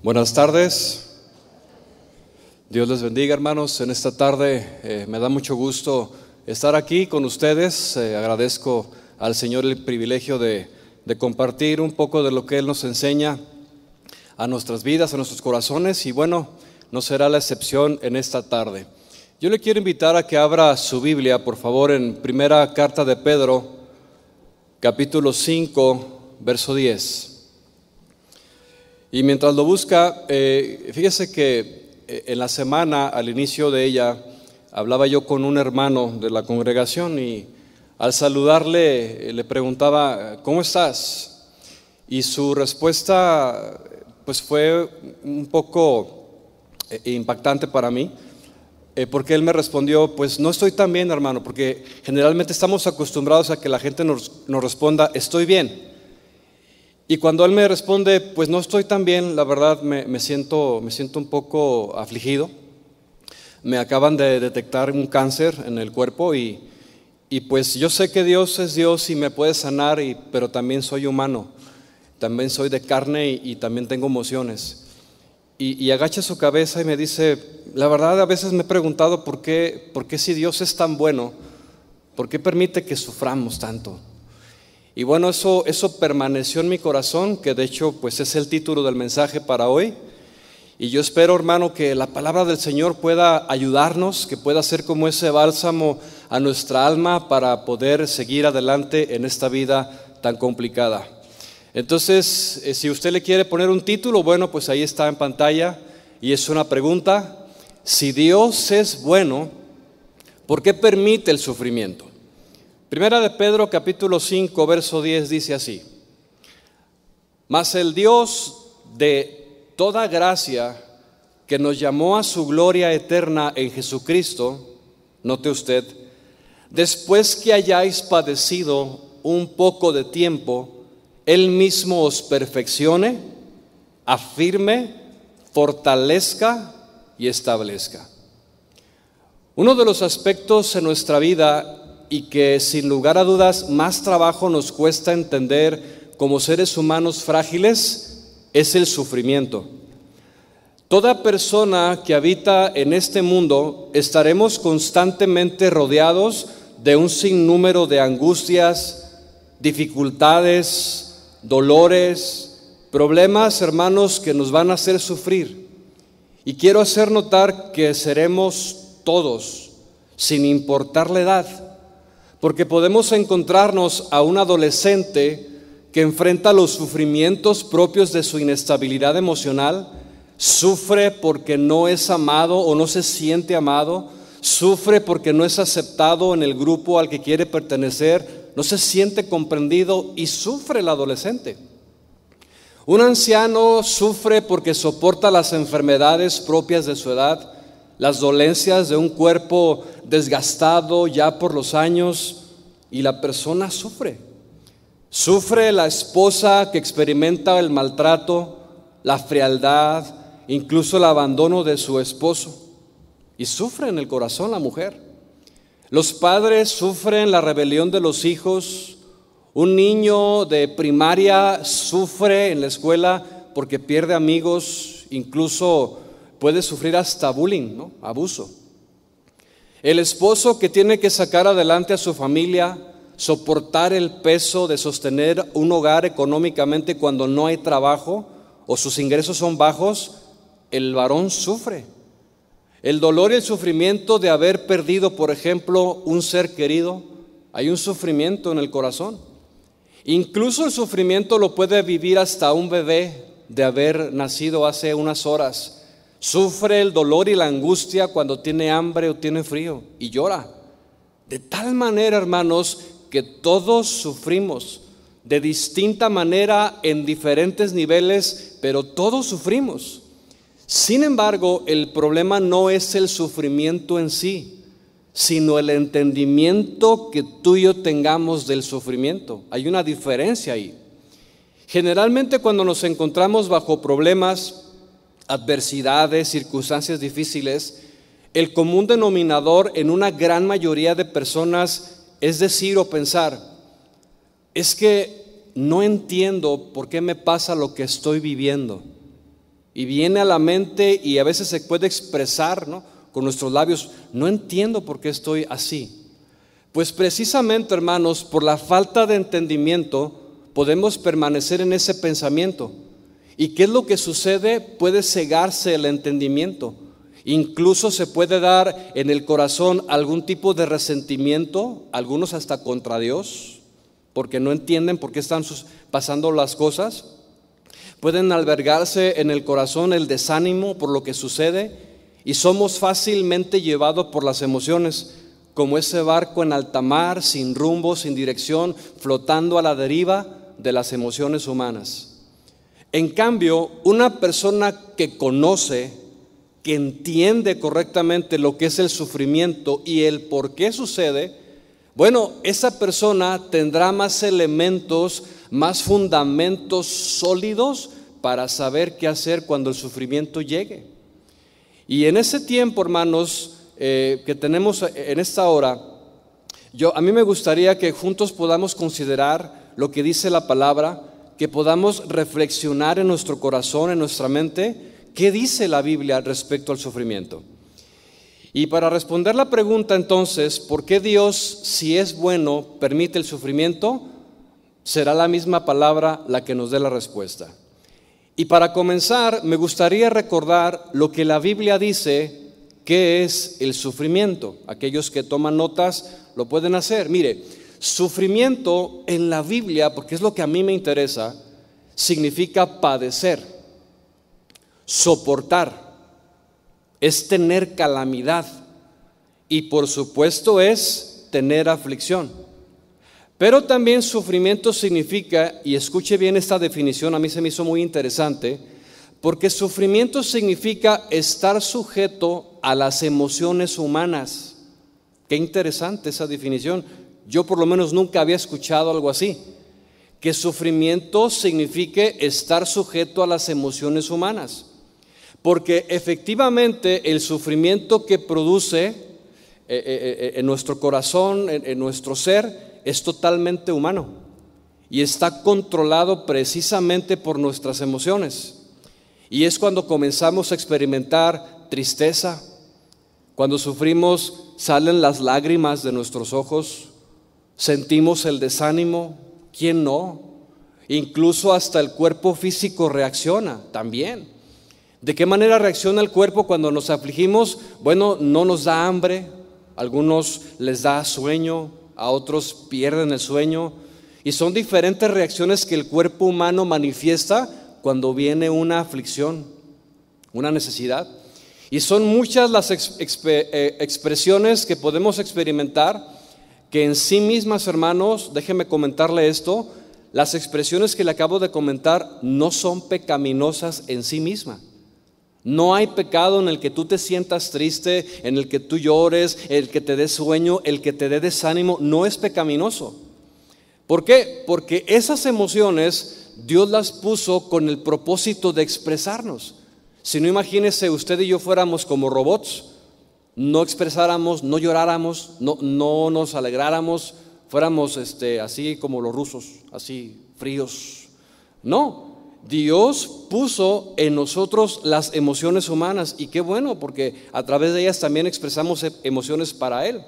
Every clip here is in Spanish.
Buenas tardes. Dios les bendiga, hermanos. En esta tarde eh, me da mucho gusto estar aquí con ustedes. Eh, agradezco al Señor el privilegio de, compartir un poco de lo que Él nos enseña a nuestras vidas, a nuestros corazones. Y bueno, no será la excepción en esta tarde. Yo le quiero invitar a que abra su Biblia, por favor, en primera carta de Pedro, capítulo 5, verso 10. Y mientras lo busca, eh, fíjese que eh, en la semana, al inicio de ella, hablaba yo con un hermano de la congregación y al saludarle eh, le preguntaba, ¿cómo estás? Y su respuesta pues fue un poco impactante para mí, porque él me respondió, pues no estoy tan bien hermano, porque generalmente estamos acostumbrados a que la gente nos, nos responda, estoy bien. Y cuando él me responde, pues no estoy tan bien, la verdad me, siento, me siento un poco afligido. Me acaban de detectar un cáncer en el cuerpo y, y pues yo sé que Dios es Dios y me puede sanar, y, pero también soy humano, también soy de carne y, también tengo emociones. Y, y, agacha su cabeza y me dice, la verdad a veces me he preguntado por qué, por qué si Dios es tan bueno, ¿por qué permite que suframos tanto? Y bueno, eso, eso permaneció en mi corazón, que de hecho pues es el título del mensaje para hoy. Y yo espero, hermano, que la palabra del Señor pueda ayudarnos, que pueda ser como ese bálsamo a nuestra alma para poder seguir adelante en esta vida tan complicada. Entonces, eh, si usted le quiere poner un título, bueno, pues ahí está en pantalla y es una pregunta. Si Dios es bueno, ¿por qué permite el sufrimiento? Primera de Pedro capítulo 5, verso 10 dice así, mas el Dios de toda gracia que nos llamó a su gloria eterna en Jesucristo, note usted, después que hayáis padecido un poco de tiempo, Él mismo os perfeccione, afirme, fortalezca y establezca. Uno de los aspectos en nuestra vida y que sin lugar a dudas más trabajo nos cuesta entender como seres humanos frágiles es el sufrimiento. Toda persona que habita en este mundo estaremos constantemente rodeados de un sinnúmero de angustias, dificultades, dolores, problemas, hermanos, que nos van a hacer sufrir. Y quiero hacer notar que seremos todos, sin importar la edad, porque podemos encontrarnos a un adolescente que enfrenta los sufrimientos propios de su inestabilidad emocional, sufre porque no es amado o no se siente amado, sufre porque no es aceptado en el grupo al que quiere pertenecer, no se siente comprendido y sufre el adolescente. Un anciano sufre porque soporta las enfermedades propias de su edad, las dolencias de un cuerpo desgastado ya por los años y la persona sufre. Sufre la esposa que experimenta el maltrato, la frialdad, incluso el abandono de su esposo. Y sufre en el corazón la mujer. Los padres sufren la rebelión de los hijos. Un niño de primaria sufre en la escuela porque pierde amigos, incluso puede sufrir hasta bullying, ¿no? abuso. El esposo que tiene que sacar adelante a su familia, soportar el peso de sostener un hogar económicamente cuando no hay trabajo o sus ingresos son bajos, el varón sufre. El dolor y el sufrimiento de haber perdido, por ejemplo, un ser querido, hay un sufrimiento en el corazón. Incluso el sufrimiento lo puede vivir hasta un bebé de haber nacido hace unas horas Sufre el dolor y la angustia cuando tiene hambre o tiene frío y llora. De tal manera, hermanos, que todos sufrimos de distinta manera en diferentes niveles, pero todos sufrimos. Sin embargo, el problema no es el sufrimiento en sí, sino el entendimiento que tú y yo tengamos del sufrimiento. Hay una diferencia ahí. Generalmente cuando nos encontramos bajo problemas, adversidades, circunstancias difíciles, el común denominador en una gran mayoría de personas es decir o pensar, es que no entiendo por qué me pasa lo que estoy viviendo. y viene a la mente y a veces se puede expresar con nuestros labios, no entiendo por qué estoy así. Pues precisamente, hermanos, por la falta de entendimiento podemos permanecer en ese pensamiento. ¿Y qué es lo que sucede? Puede cegarse el entendimiento. Incluso se puede dar en el corazón algún tipo de resentimiento, algunos hasta contra Dios, porque no entienden por qué están pasando las cosas. Pueden albergarse en el corazón el desánimo por lo que sucede y somos fácilmente llevados por las emociones, como ese barco en alta mar, sin rumbo, sin dirección, flotando a la deriva de las emociones humanas. En cambio, una persona que conoce, que entiende correctamente lo que es el sufrimiento y el por qué sucede, bueno, esa persona tendrá más elementos más fundamentos sólidos para saber qué hacer cuando el sufrimiento llegue. Y en ese tiempo, hermanos, eh, que tenemos en esta hora, yo, a mí me gustaría que juntos podamos considerar lo que dice la palabra, que podamos reflexionar en nuestro corazón, en nuestra mente, qué dice la Biblia respecto al sufrimiento. Y para responder la pregunta entonces, ¿por qué Dios, si es bueno, permite el sufrimiento? será la misma palabra la que nos dé la respuesta. Y para comenzar, me gustaría recordar lo que la Biblia dice que es el sufrimiento. Aquellos que toman notas lo pueden hacer. Mire, sufrimiento en la Biblia, porque es lo que a mí me interesa, significa padecer, soportar, es tener calamidad y por supuesto es tener aflicción. Pero también sufrimiento significa, y escuche bien esta definición, a mí se me hizo muy interesante, porque sufrimiento significa estar sujeto a las emociones humanas. Qué interesante esa definición. Yo por lo menos nunca había escuchado algo así. Que sufrimiento signifique estar sujeto a las emociones humanas. Porque efectivamente el sufrimiento que produce eh, eh, eh, en nuestro corazón, en nuestro ser, es totalmente humano y está controlado precisamente por nuestras emociones. Y es cuando comenzamos a experimentar tristeza, cuando sufrimos, salen las lágrimas de nuestros ojos, sentimos el desánimo, ¿quién no? Incluso hasta el cuerpo físico reacciona también. ¿De qué manera reacciona el cuerpo cuando nos afligimos? Bueno, no nos da hambre, algunos les da sueño, a otros pierden el sueño. Y son diferentes reacciones que el cuerpo humano manifiesta cuando viene una aflicción, una necesidad. Y son muchas las eh, expresiones que podemos experimentar que en sí mismas, hermanos, déjenme comentarle esto, las expresiones que le acabo de comentar no son pecaminosas en sí mismas. No hay pecado en el que tú te sientas triste, en el que tú llores, el que te dé sueño, el que te dé desánimo, no es pecaminoso. ¿Por qué? Porque esas emociones Dios las puso con el propósito de expresarnos. Si no imagínese usted y yo fuéramos como robots, no expresáramos, no lloráramos, no, no nos alegráramos, fuéramos este, así como los rusos, así fríos. No, Dios puso en nosotros las emociones humanas y qué bueno, porque a través de ellas también expresamos e- emociones para Él.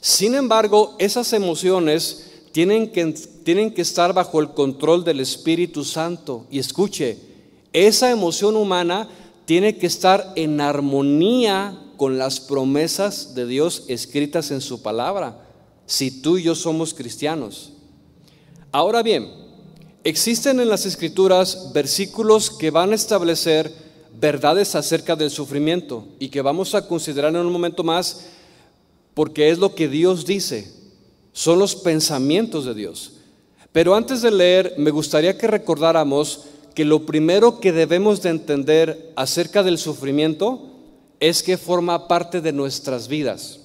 Sin embargo, esas emociones tienen que, tienen que estar bajo el control del Espíritu Santo. Y escuche, esa emoción humana tiene que estar en armonía con las promesas de Dios escritas en su palabra, si tú y yo somos cristianos. Ahora bien, Existen en las escrituras versículos que van a establecer verdades acerca del sufrimiento y que vamos a considerar en un momento más porque es lo que Dios dice, son los pensamientos de Dios. Pero antes de leer, me gustaría que recordáramos que lo primero que debemos de entender acerca del sufrimiento es que forma parte de nuestras vidas.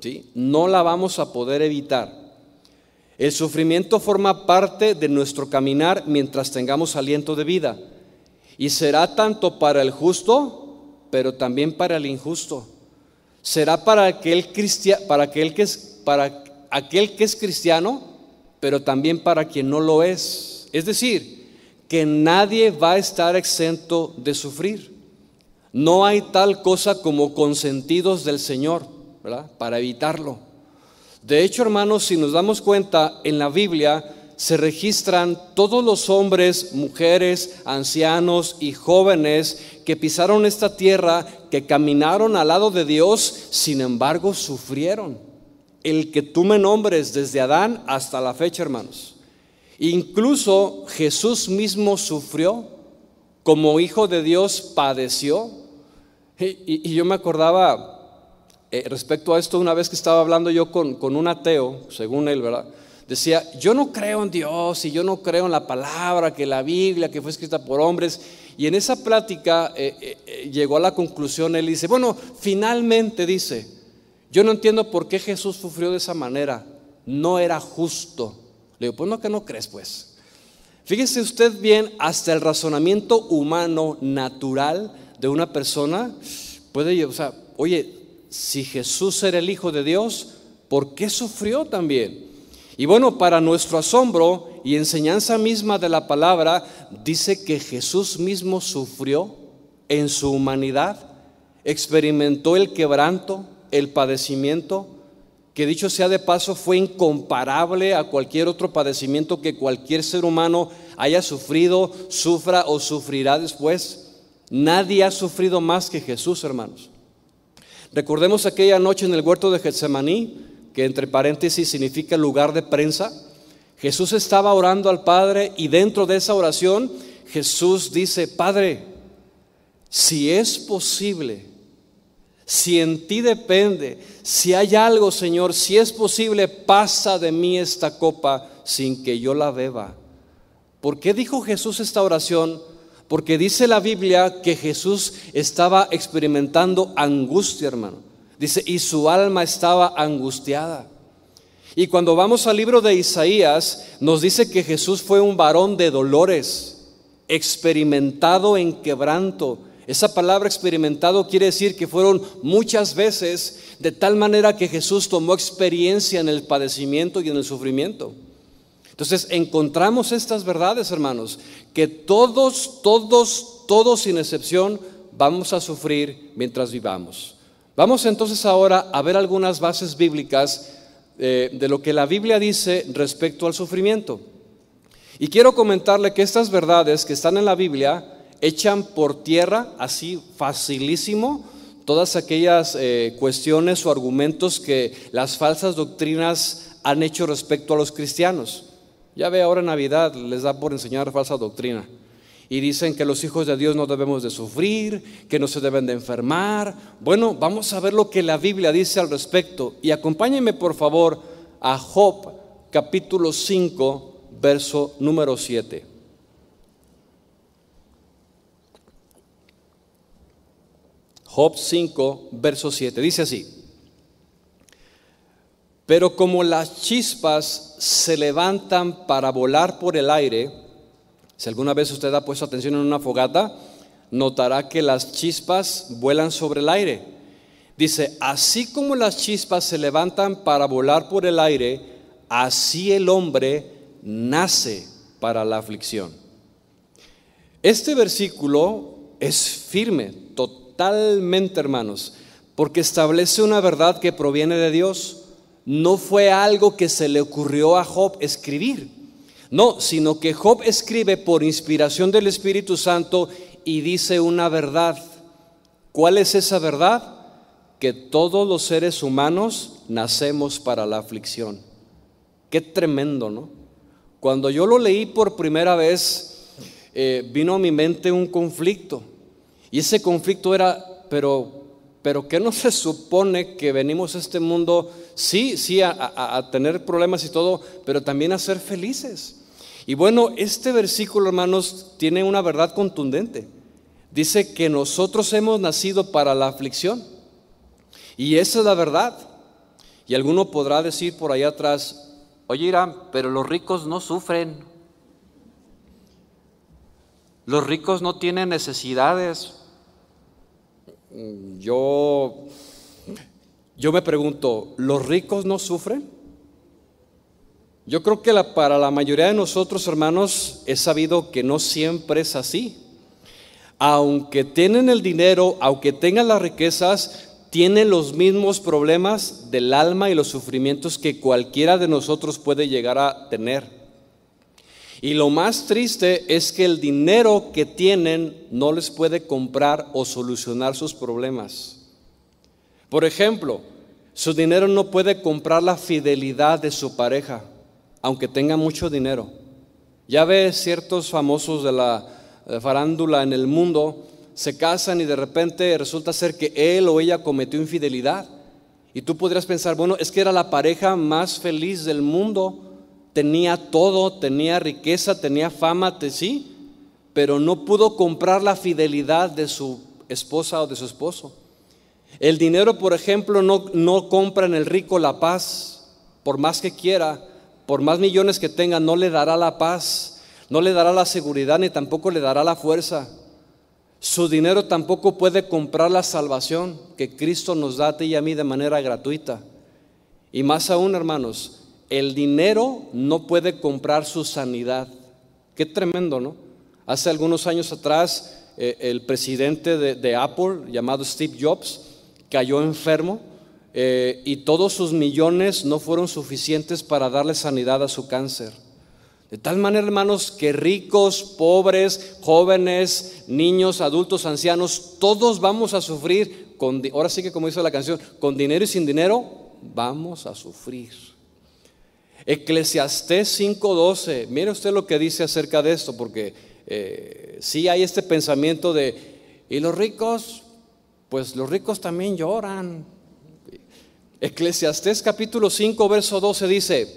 ¿sí? No la vamos a poder evitar. El sufrimiento forma parte de nuestro caminar mientras tengamos aliento de vida. Y será tanto para el justo, pero también para el injusto. Será para aquel, para aquel, que, es, para aquel que es cristiano, pero también para quien no lo es. Es decir, que nadie va a estar exento de sufrir. No hay tal cosa como consentidos del Señor, ¿verdad? Para evitarlo. De hecho, hermanos, si nos damos cuenta, en la Biblia se registran todos los hombres, mujeres, ancianos y jóvenes que pisaron esta tierra, que caminaron al lado de Dios, sin embargo sufrieron. El que tú me nombres desde Adán hasta la fecha, hermanos. Incluso Jesús mismo sufrió, como hijo de Dios padeció. Y, yo me acordaba eh, respecto a esto una vez que estaba hablando yo con, con un ateo, según él, ¿verdad? decía, yo no creo en Dios y yo no creo en la palabra, que la Biblia, que fue escrita por hombres. Y en esa plática eh, eh, llegó a la conclusión, él dice, bueno, finalmente dice, yo no entiendo por qué Jesús sufrió de esa manera, no era justo. Le digo, pues no que no crees, pues. Fíjese usted bien, hasta el razonamiento humano natural de una persona puede, o sea, oye, si Jesús era el Hijo de Dios, ¿por qué sufrió también? Y bueno, para nuestro asombro y enseñanza misma de la palabra, dice que Jesús mismo sufrió en su humanidad, experimentó el quebranto, el padecimiento, que dicho sea de paso fue incomparable a cualquier otro padecimiento que cualquier ser humano haya sufrido, sufra o sufrirá después. Nadie ha sufrido más que Jesús, hermanos. Recordemos aquella noche en el huerto de Getsemaní, que entre paréntesis significa lugar de prensa. Jesús estaba orando al Padre y dentro de esa oración Jesús dice, Padre, si es posible, si en ti depende, si hay algo, Señor, si es posible, pasa de mí esta copa sin que yo la beba. ¿Por qué dijo Jesús esta oración? Porque dice la Biblia que Jesús estaba experimentando angustia, hermano. Dice, y su alma estaba angustiada. Y cuando vamos al libro de Isaías, nos dice que Jesús fue un varón de dolores, experimentado en quebranto. Esa palabra experimentado quiere decir que fueron muchas veces de tal manera que Jesús tomó experiencia en el padecimiento y en el sufrimiento. Entonces encontramos estas verdades, hermanos, que todos, todos, todos sin excepción vamos a sufrir mientras vivamos. Vamos entonces ahora a ver algunas bases bíblicas eh, de lo que la Biblia dice respecto al sufrimiento. Y quiero comentarle que estas verdades que están en la Biblia echan por tierra, así facilísimo, todas aquellas eh, cuestiones o argumentos que las falsas doctrinas han hecho respecto a los cristianos. Ya ve, ahora Navidad les da por enseñar falsa doctrina y dicen que los hijos de Dios no debemos de sufrir, que no se deben de enfermar. Bueno, vamos a ver lo que la Biblia dice al respecto. Y acompáñenme por favor a Job capítulo 5, verso número 7. Job 5, verso 7. Dice así. Pero como las chispas se levantan para volar por el aire, si alguna vez usted ha puesto atención en una fogata, notará que las chispas vuelan sobre el aire. Dice, así como las chispas se levantan para volar por el aire, así el hombre nace para la aflicción. Este versículo es firme, totalmente hermanos, porque establece una verdad que proviene de Dios. No fue algo que se le ocurrió a Job escribir. No, sino que Job escribe por inspiración del Espíritu Santo y dice una verdad. ¿Cuál es esa verdad? Que todos los seres humanos nacemos para la aflicción. Qué tremendo, ¿no? Cuando yo lo leí por primera vez, eh, vino a mi mente un conflicto. Y ese conflicto era, pero, pero ¿qué no se supone que venimos a este mundo, sí, sí, a, tener problemas y todo, pero también a ser felices? Y bueno, este versículo, hermanos, tiene una verdad contundente. Dice que nosotros hemos nacido para la aflicción. Y esa es la verdad. Y alguno podrá decir por allá atrás, oye Irán, pero los ricos no sufren. Los ricos no tienen necesidades. Yo, yo me pregunto, ¿los ricos no sufren? Yo creo que para la mayoría de nosotros, hermanos, es sabido que no siempre es así. Aunque tienen el dinero, aunque tengan las riquezas, tienen los mismos problemas del alma y los sufrimientos que cualquiera de nosotros puede llegar a tener. Y lo más triste es que el dinero que tienen no les puede comprar o solucionar sus problemas. Por ejemplo, su dinero no puede comprar la fidelidad de su pareja, aunque tenga mucho dinero. Ya ve ciertos famosos de la farándula en el mundo, se casan y de repente resulta ser que él o ella cometió infidelidad. Y tú podrías pensar, bueno, es que era la pareja más feliz del mundo, tenía todo, tenía riqueza, tenía fama, sí, pero no pudo comprar la fidelidad de su esposa o de su esposo. El dinero, por ejemplo, no, no compra en el rico la paz, por más que quiera, por más millones que tenga, no le dará la paz, no le dará la seguridad ni tampoco le dará la fuerza. Su dinero tampoco puede comprar la salvación que Cristo nos da a ti y a mí de manera gratuita. Y más aún, hermanos, el dinero no puede comprar su sanidad. Qué tremendo, ¿no? Hace algunos años atrás, eh, el presidente de Apple, llamado Steve Jobs, cayó enfermo eh, y todos sus millones no fueron suficientes para darle sanidad a su cáncer. De tal manera, hermanos, que ricos, pobres, jóvenes, niños, adultos, ancianos, todos vamos a sufrir, con, ahora sí que como dice la canción, con dinero y sin dinero, vamos a sufrir. Eclesiastés 5:12, mire usted lo que dice acerca de esto, porque eh, sí hay este pensamiento de, ¿y los ricos? Pues los ricos también lloran. Eclesiastés capítulo 5, verso 12 dice,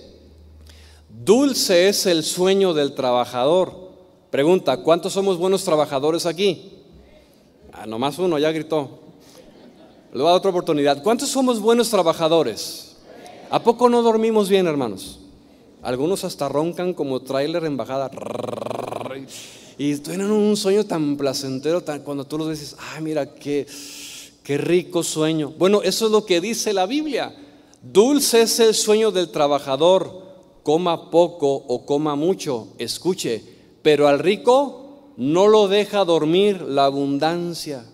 dulce es el sueño del trabajador. Pregunta, ¿cuántos somos buenos trabajadores aquí? Ah, nomás uno, ya gritó. Le voy a dar otra oportunidad. ¿Cuántos somos buenos trabajadores? ¿A poco no dormimos bien, hermanos? Algunos hasta roncan como tráiler en bajada. Y tienen un sueño tan placentero cuando tú los dices, ay, mira, qué, qué rico sueño. Bueno, eso es lo que dice la Biblia. Dulce es el sueño del trabajador, coma poco o coma mucho, escuche, pero al rico no lo deja dormir la abundancia.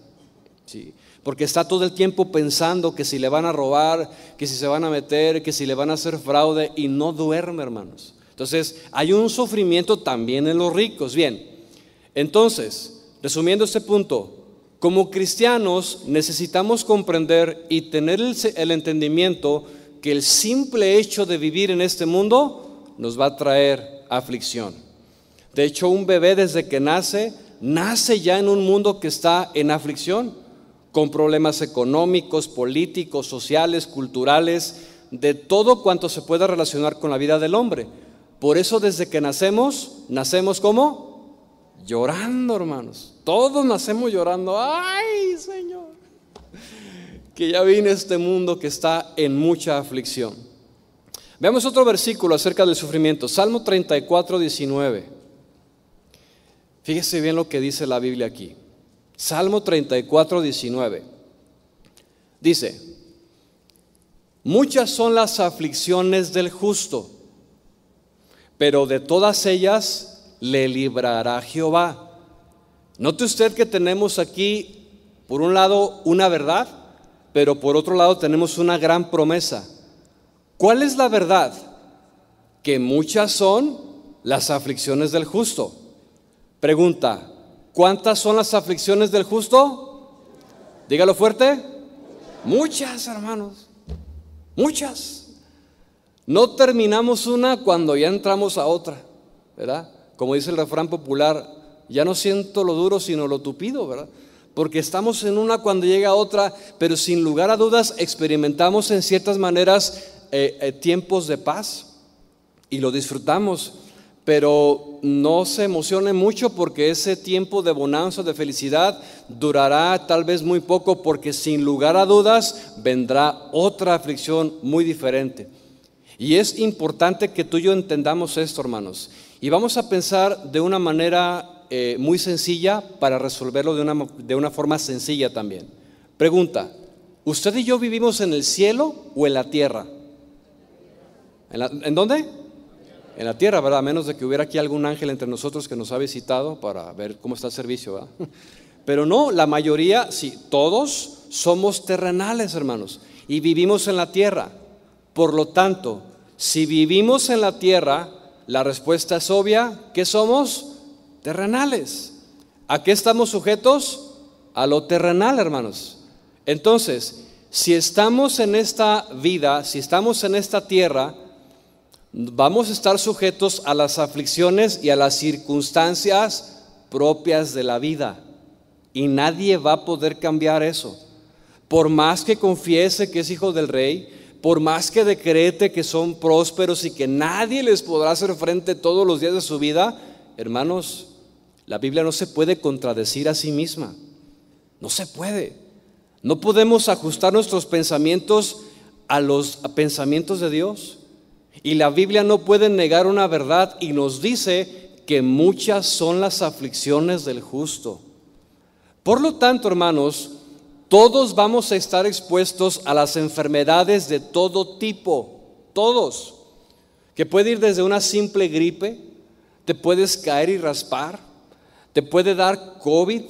Sí, porque está todo el tiempo pensando que si le van a robar, que si se van a meter, que si le van a hacer fraude y no duerme, hermanos. Entonces, hay un sufrimiento también en los ricos. Bien, entonces, resumiendo este punto, como cristianos necesitamos comprender y tener el, entendimiento que el simple hecho de vivir en este mundo nos va a traer aflicción. De hecho, un bebé desde que nace, nace ya en un mundo que está en aflicción, con problemas económicos, políticos, sociales, culturales, de todo cuanto se pueda relacionar con la vida del hombre. Por eso desde que nacemos, nacemos como llorando, hermanos. Todos nacemos llorando. Ay, Señor. Que ya vine a este mundo que está en mucha aflicción. Veamos otro versículo acerca del sufrimiento. Salmo 34, 19. Fíjese bien lo que dice la Biblia aquí. Salmo 34, 19. Dice, muchas son las aflicciones del justo, pero de todas ellas le librará Jehová. Note usted que tenemos aquí, por un lado, una verdad, pero por otro lado tenemos una gran promesa. ¿Cuál es la verdad? Que muchas son las aflicciones del justo. Pregunta, ¿cuántas son las aflicciones del justo? Dígalo fuerte. Muchas, hermanos. Muchas. No terminamos una cuando ya entramos a otra, ¿verdad? Como dice el refrán popular, ya no siento lo duro sino lo tupido, ¿verdad? Porque estamos en una cuando llega otra, pero sin lugar a dudas experimentamos en ciertas maneras eh, eh, tiempos de paz y lo disfrutamos, pero no se emocione mucho porque ese tiempo de bonanza, de felicidad, durará tal vez muy poco porque sin lugar a dudas vendrá otra aflicción muy diferente. Y es importante que tú y yo entendamos esto, hermanos. Y vamos a pensar de una manera eh, muy sencilla para resolverlo de una, de una forma sencilla también. Pregunta, ¿usted y yo vivimos en el cielo o en la tierra? ¿En, dónde? en la tierra, ¿verdad? A menos de que hubiera aquí algún ángel entre nosotros que nos ha visitado para ver cómo está el servicio, ¿verdad? Pero no, la mayoría, sí, todos somos terrenales, hermanos, y vivimos en la tierra. Por lo tanto, si vivimos en la tierra, la respuesta es obvia, ¿qué somos? Terrenales. ¿A qué estamos sujetos? A lo terrenal, hermanos. Entonces, si estamos en esta vida, si estamos en esta tierra, vamos a estar sujetos a las aflicciones y a las circunstancias propias de la vida. Y nadie va a poder cambiar eso. Por más que confiese que es hijo del rey, por más que decrete que son prósperos y que nadie les podrá hacer frente todos los días de su vida, hermanos, la Biblia no se puede contradecir a sí misma. No se puede. No podemos ajustar nuestros pensamientos a los pensamientos de Dios. Y la Biblia no puede negar una verdad y nos dice que muchas son las aflicciones del justo. Por lo tanto, hermanos, todos vamos a estar expuestos a las enfermedades de todo tipo, todos, que puede ir desde una simple gripe, te puedes caer y raspar, te puede dar COVID,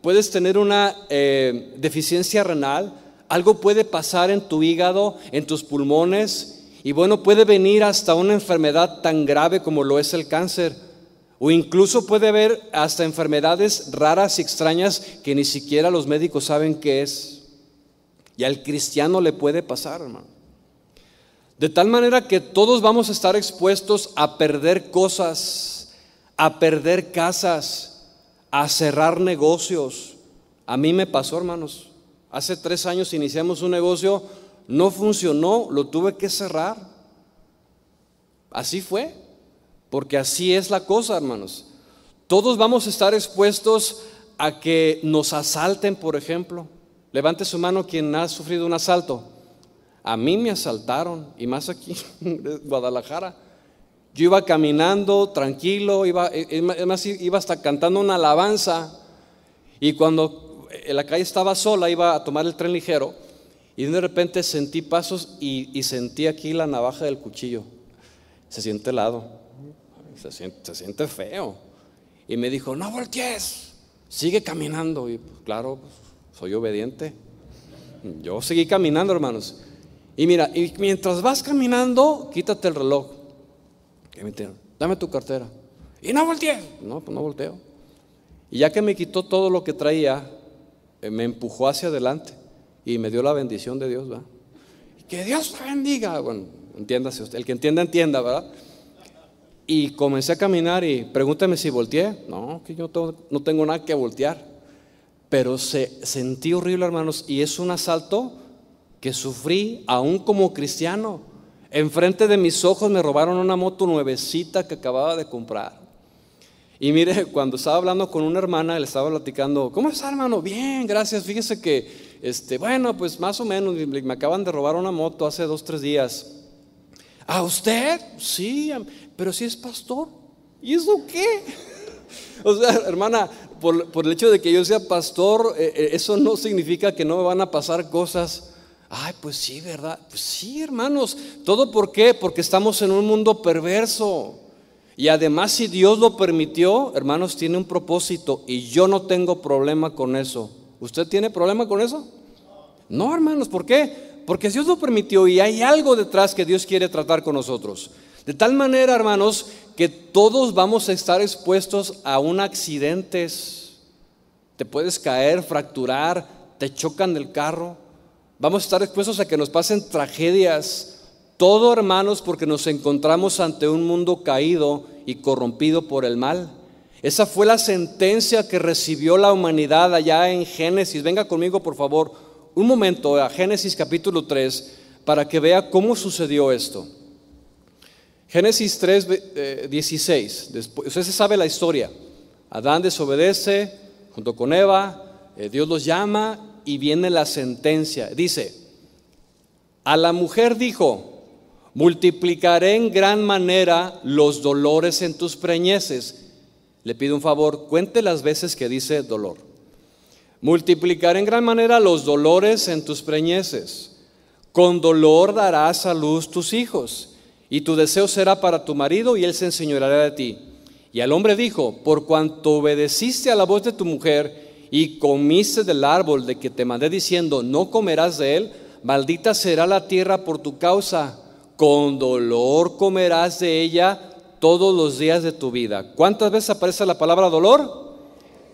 puedes tener una eh, deficiencia renal, algo puede pasar en tu hígado, en tus pulmones, y bueno, puede venir hasta una enfermedad tan grave como lo es el cáncer. O incluso puede haber hasta enfermedades raras y extrañas que ni siquiera los médicos saben qué es. Y al cristiano le puede pasar, hermano. De tal manera que todos vamos a estar expuestos a perder cosas, a perder casas, a cerrar negocios. A mí me pasó, hermanos. Hace tres años iniciamos un negocio no funcionó, lo tuve que cerrar. Así fue, porque así es la cosa, hermanos. Todos vamos a estar expuestos a que nos asalten, por ejemplo. Levante su mano quien ha sufrido un asalto. A mí me asaltaron, y más aquí Guadalajara. Yo iba caminando tranquilo, iba, iba hasta cantando una alabanza. Y cuando la calle estaba sola, iba a tomar el tren ligero. Y de repente sentí pasos y, sentí aquí la navaja del cuchillo. Se siente helado, se siente, feo. Y me dijo, no voltees, sigue caminando. Y pues, claro, soy obediente. Yo seguí caminando, hermanos. Y mira, y mientras vas caminando, quítate el reloj. Dame tu cartera. Y no voltees. No, pues no volteo. Y ya que me quitó todo lo que traía, eh, me empujó hacia adelante y me dio la bendición de Dios, ¿verdad? Que Dios te bendiga. Bueno, entiéndase usted, el que entienda, entienda, ¿verdad? Y comencé a caminar y pregúntame si volteé. No, que yo no tengo nada que voltear. Pero se, sentí horrible, hermanos, y es un asalto que sufrí aún como cristiano. Enfrente de mis ojos me robaron una moto nuevecita que acababa de comprar. Y mire, cuando estaba hablando con una hermana, le estaba platicando, ¿cómo está hermano? Bien, gracias. Fíjese que este, bueno, pues más o menos, me acaban de robar una moto hace dos, tres días. ¿A usted? Sí, pero si es pastor. ¿Y eso qué? O sea, hermana, por, el hecho de que yo sea pastor, eh, eh, eso no significa que no me van a pasar cosas. Ay, pues sí, ¿verdad? Pues sí, hermanos. ¿Todo por qué? Porque estamos en un mundo perverso. Y además, si Dios lo permitió, hermanos, tiene un propósito. Y yo no tengo problema con eso. ¿Usted tiene problema con eso? No, hermanos, ¿por qué? Porque Dios lo permitió y hay algo detrás que Dios quiere tratar con nosotros. De tal manera, hermanos, que todos vamos a estar expuestos a un accidente. Te puedes caer, fracturar, te chocan del carro. Vamos a estar expuestos a que nos pasen tragedias. Todo, hermanos, porque nos encontramos ante un mundo caído y corrompido por el mal. Esa fue la sentencia que recibió la humanidad allá en Génesis. Venga conmigo, por favor, un momento a Génesis capítulo 3 para que vea cómo sucedió esto. Génesis 3, 16. Eh, usted se sabe la historia. Adán desobedece junto con Eva, eh, Dios los llama y viene la sentencia. Dice, a la mujer dijo, multiplicaré en gran manera los dolores en tus preñeces le pido un favor, cuente las veces que dice dolor. Multiplicar en gran manera los dolores en tus preñeces. Con dolor darás a luz tus hijos. Y tu deseo será para tu marido y él se enseñoreará de ti. Y al hombre dijo, por cuanto obedeciste a la voz de tu mujer y comiste del árbol de que te mandé diciendo, no comerás de él, maldita será la tierra por tu causa, con dolor comerás de ella todos los días de tu vida. ¿Cuántas veces aparece la palabra dolor?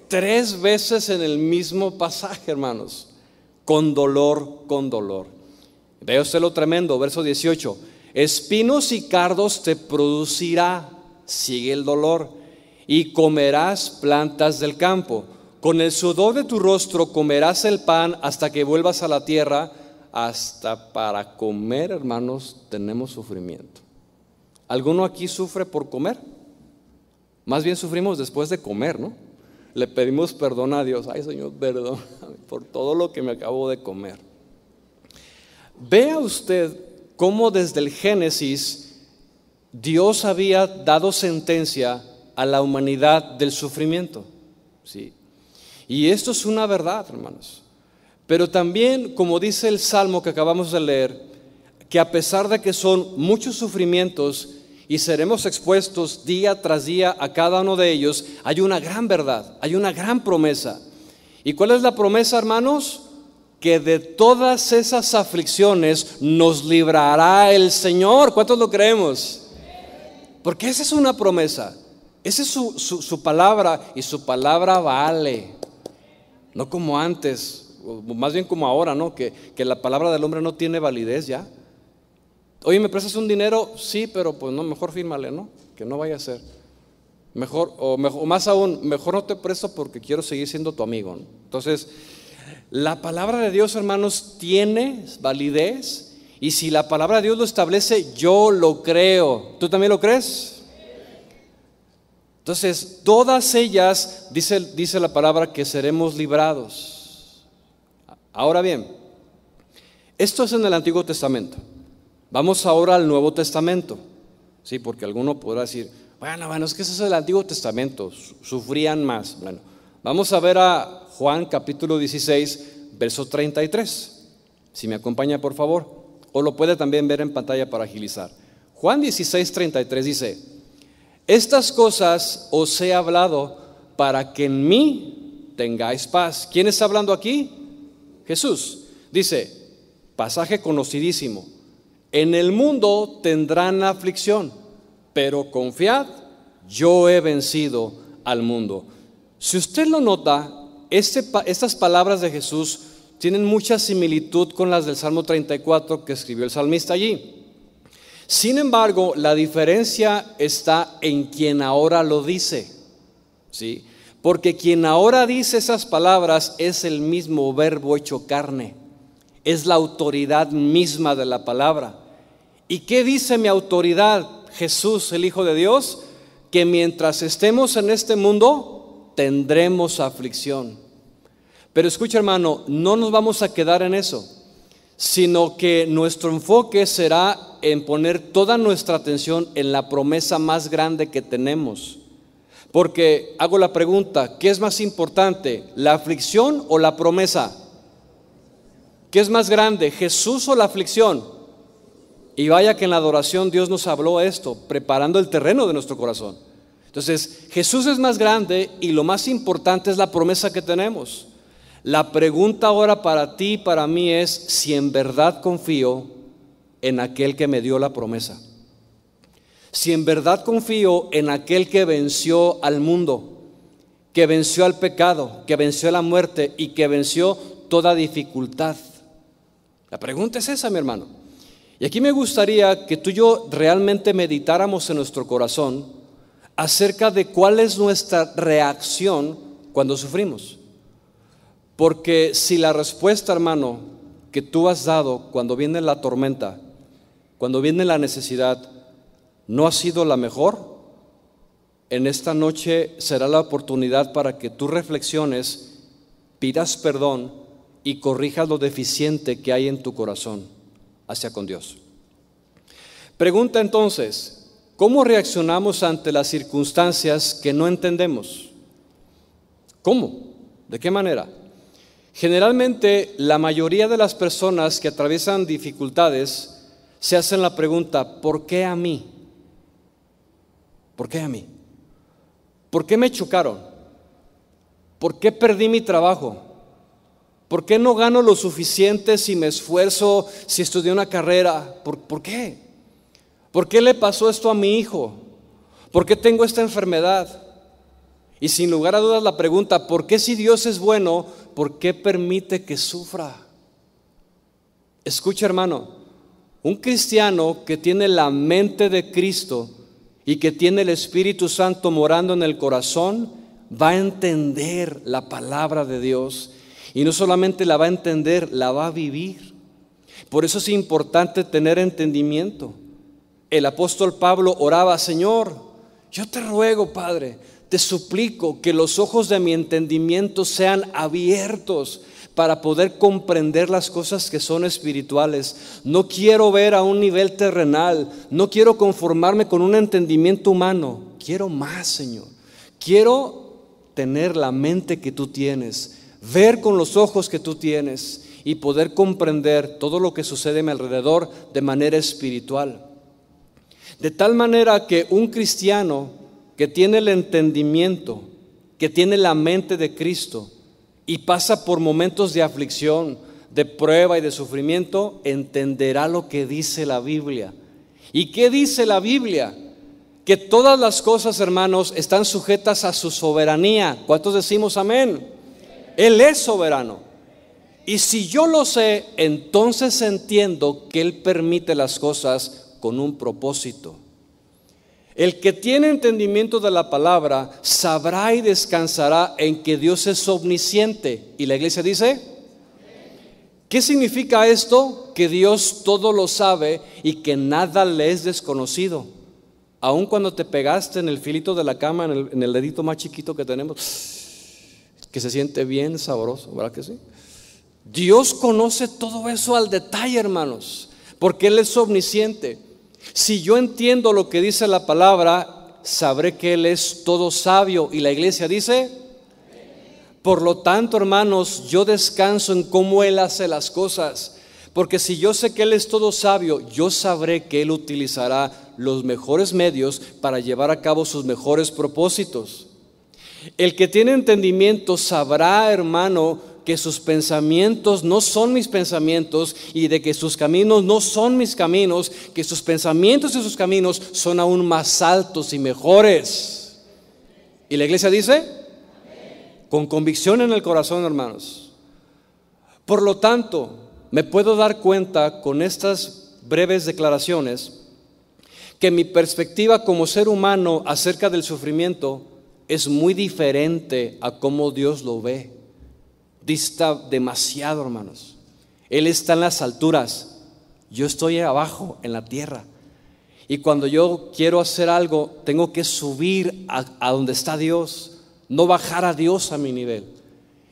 Tres veces en el mismo pasaje, hermanos. Con dolor, con dolor. Vea usted lo tremendo, verso 18. Espinos y cardos te producirá, sigue el dolor, y comerás plantas del campo. Con el sudor de tu rostro comerás el pan hasta que vuelvas a la tierra. Hasta para comer, hermanos, tenemos sufrimiento. ¿Alguno aquí sufre por comer? Más bien sufrimos después de comer, ¿no? Le pedimos perdón a Dios. Ay, Señor, perdón por todo lo que me acabo de comer. Vea usted cómo desde el Génesis Dios había dado sentencia a la humanidad del sufrimiento. ¿sí? Y esto es una verdad, hermanos. Pero también, como dice el Salmo que acabamos de leer, que a pesar de que son muchos sufrimientos y seremos expuestos día tras día a cada uno de ellos, hay una gran verdad, hay una gran promesa. ¿Y cuál es la promesa, hermanos? Que de todas esas aflicciones nos librará el Señor. ¿Cuántos lo creemos? Porque esa es una promesa. Esa es su, palabra y su palabra vale. No como antes, más bien como ahora, ¿no? Que, la palabra del hombre no tiene validez ya. Oye, ¿me prestas un dinero? Sí, pero pues no, mejor fírmale, ¿no? Que no vaya a ser. Mejor, o, mejor, o más aún, mejor no te presto porque quiero seguir siendo tu amigo. Entonces, la palabra de Dios, hermanos, tiene validez. Y si la palabra de Dios lo establece, yo lo creo. ¿Tú también lo crees? Entonces, todas ellas, dice, dice la palabra, que seremos librados. Ahora bien, esto es en el Antiguo Testamento. Vamos ahora al Nuevo Testamento. Sí, porque alguno podrá decir, bueno, bueno, es que eso es el Antiguo Testamento, sufrían más. Bueno, vamos a ver a Juan capítulo 16, verso 33. Si me acompaña, por favor. O lo puede también ver en pantalla para agilizar. Juan 16, 33 dice, estas cosas os he hablado para que en mí tengáis paz. ¿Quién está hablando aquí? Jesús. Dice, pasaje conocidísimo, en el mundo tendrán aflicción, pero confiad, yo he vencido al mundo. Si usted lo nota, este estas palabras de Jesús tienen mucha similitud con las del Salmo 34 que escribió el salmista allí. Sin embargo, la diferencia está en quien ahora lo dice. ¿sí? Porque quien ahora dice esas palabras es el mismo verbo hecho carne. Es la autoridad misma de la palabra. ¿Y qué dice mi autoridad? Jesús, el Hijo de Dios, que mientras estemos en este mundo, tendremos aflicción. Pero escucha hermano, no nos vamos a quedar en eso, sino que nuestro enfoque será en poner toda nuestra atención en la promesa más grande que tenemos. Porque hago la pregunta, ¿qué es más importante, la aflicción o la promesa? ¿Qué es más grande, Jesús o la aflicción? Y vaya que en la adoración Dios nos habló esto, preparando el terreno de nuestro corazón. Entonces, Jesús es más grande y lo más importante es la promesa que tenemos. La pregunta ahora para ti y para mí es si en verdad confío en aquel que me dio la promesa. Si en verdad confío en aquel que venció al mundo, que venció al pecado, que venció la muerte y que venció toda dificultad. La pregunta es esa, mi hermano. Y aquí me gustaría que tú y yo realmente meditáramos en nuestro corazón acerca de cuál es nuestra reacción cuando sufrimos. Porque si la respuesta, hermano, que tú has dado cuando viene la tormenta, cuando viene la necesidad, no ha sido la mejor, en esta noche será la oportunidad para que tú reflexiones, pidas perdón y corrijas lo deficiente que hay en tu corazón hacia con Dios. Pregunta entonces, ¿Cómo reaccionamos ante las circunstancias que no entendemos? ¿Cómo? ¿De qué manera? Generalmente la mayoría de las personas que atraviesan dificultades se hacen la pregunta, ¿por qué a mí? ¿Por qué a mí? ¿Por qué me chocaron? ¿Por qué perdí mi trabajo? ¿Por qué no gano lo suficiente si me esfuerzo, si estudié una carrera? ¿Por, ¿Por, qué? ¿Por qué le pasó esto a mi hijo? ¿Por qué tengo esta enfermedad? Y sin lugar a dudas la pregunta, ¿por qué si Dios es bueno, por qué permite que sufra? Escucha hermano, un cristiano que tiene la mente de Cristo y que tiene el Espíritu Santo morando en el corazón, va a entender la palabra de Dios. Y no solamente la va a entender, la va a vivir. Por eso es importante tener entendimiento. El apóstol Pablo oraba, Señor, yo te ruego, Padre, te suplico que los ojos de mi entendimiento sean abiertos para poder comprender las cosas que son espirituales. No quiero ver a un nivel terrenal, no quiero conformarme con un entendimiento humano, quiero más, Señor. Quiero tener la mente que tú tienes, ver con los ojos que tú tienes y poder comprender todo lo que sucede a mi alrededor de manera espiritual. De tal manera que un cristiano que tiene el entendimiento, que tiene la mente de Cristo, y pasa por momentos de aflicción, de prueba y de sufrimiento, entenderá lo que dice la Biblia. ¿Y qué dice la Biblia? Que todas las cosas, hermanos, están sujetas a su soberanía. ¿Cuántos decimos amén? Él es soberano. Y si yo lo sé, entonces entiendo que Él permite las cosas con un propósito. El que tiene entendimiento de la palabra sabrá y descansará en que Dios es omnisciente. Y la iglesia dice, ¿qué significa esto? Que Dios todo lo sabe y que nada le es desconocido. Aun cuando te pegaste en el filito de la cama, en el, en el dedito más chiquito que tenemos, que se siente bien sabroso, ¿verdad que sí? Dios conoce todo eso al detalle, hermanos, porque Él es omnisciente. Si yo entiendo lo que dice la palabra, sabré que Él es todo sabio. Y la iglesia dice, por lo tanto, hermanos, yo descanso en cómo Él hace las cosas. Porque si yo sé que Él es todo sabio, yo sabré que Él utilizará los mejores medios para llevar a cabo sus mejores propósitos. El que tiene entendimiento sabrá, hermano, que sus pensamientos no son mis pensamientos y de que sus caminos no son mis caminos, que sus pensamientos y sus caminos son aún más altos y mejores. ¿Y la iglesia dice? Con convicción en el corazón, hermanos. Por lo tanto, me puedo dar cuenta con estas breves declaraciones que mi perspectiva como ser humano acerca del sufrimiento es muy diferente a cómo Dios lo ve dista demasiado, hermanos. Él está en las alturas, yo estoy abajo, en la tierra. Y cuando yo quiero hacer algo, tengo que subir a, donde está Dios, no bajar a Dios a mi nivel.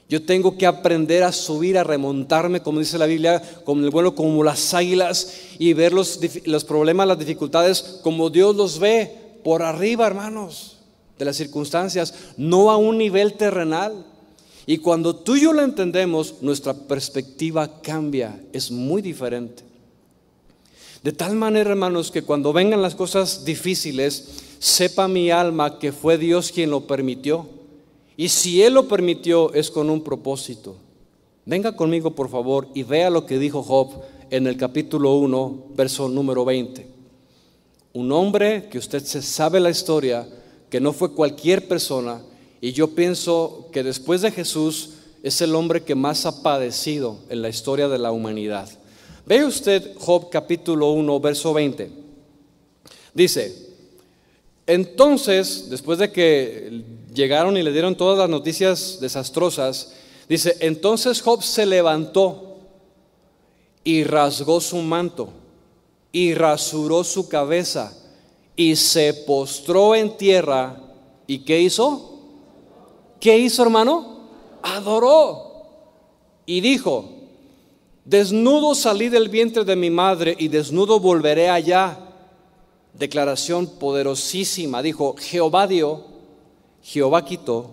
Yo tengo que aprender a subir, a remontarme, como dice la Biblia, como el vuelo, como las águilas, y ver los, los problemas, las dificultades, como Dios los ve, por arriba, hermanos, de las circunstancias, no a un nivel terrenal. Y cuando tú y yo lo entendemos, nuestra perspectiva cambia, es muy diferente. De tal manera, hermanos, que cuando vengan las cosas difíciles, sepa mi alma que fue Dios quien lo permitió. Y si Él lo permitió, es con un propósito. Venga conmigo, por favor, y vea lo que dijo Job en el capítulo 1, verso número 20. Un hombre que usted se sabe la historia, que no fue cualquier persona, y yo pienso que después de Jesús es el hombre que más ha padecido en la historia de la humanidad. Ve usted Job capítulo 1, verso 20. Dice, entonces, después de que llegaron y le dieron todas las noticias desastrosas, dice, entonces Job se levantó y rasgó su manto y rasuró su cabeza y se postró en tierra. ¿Y qué hizo? ¿Qué hizo hermano? Adoró. Y dijo, desnudo salí del vientre de mi madre y desnudo volveré allá. Declaración poderosísima. Dijo, Jehová dio, Jehová quitó,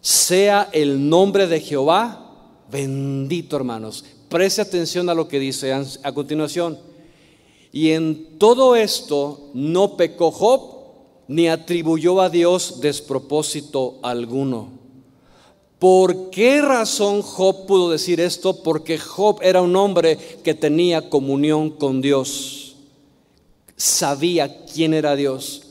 sea el nombre de Jehová bendito, hermanos. Preste atención a lo que dice a continuación. Y en todo esto no pecó Job ni atribuyó a Dios despropósito alguno. ¿Por qué razón Job pudo decir esto? Porque Job era un hombre que tenía comunión con Dios. Sabía quién era Dios.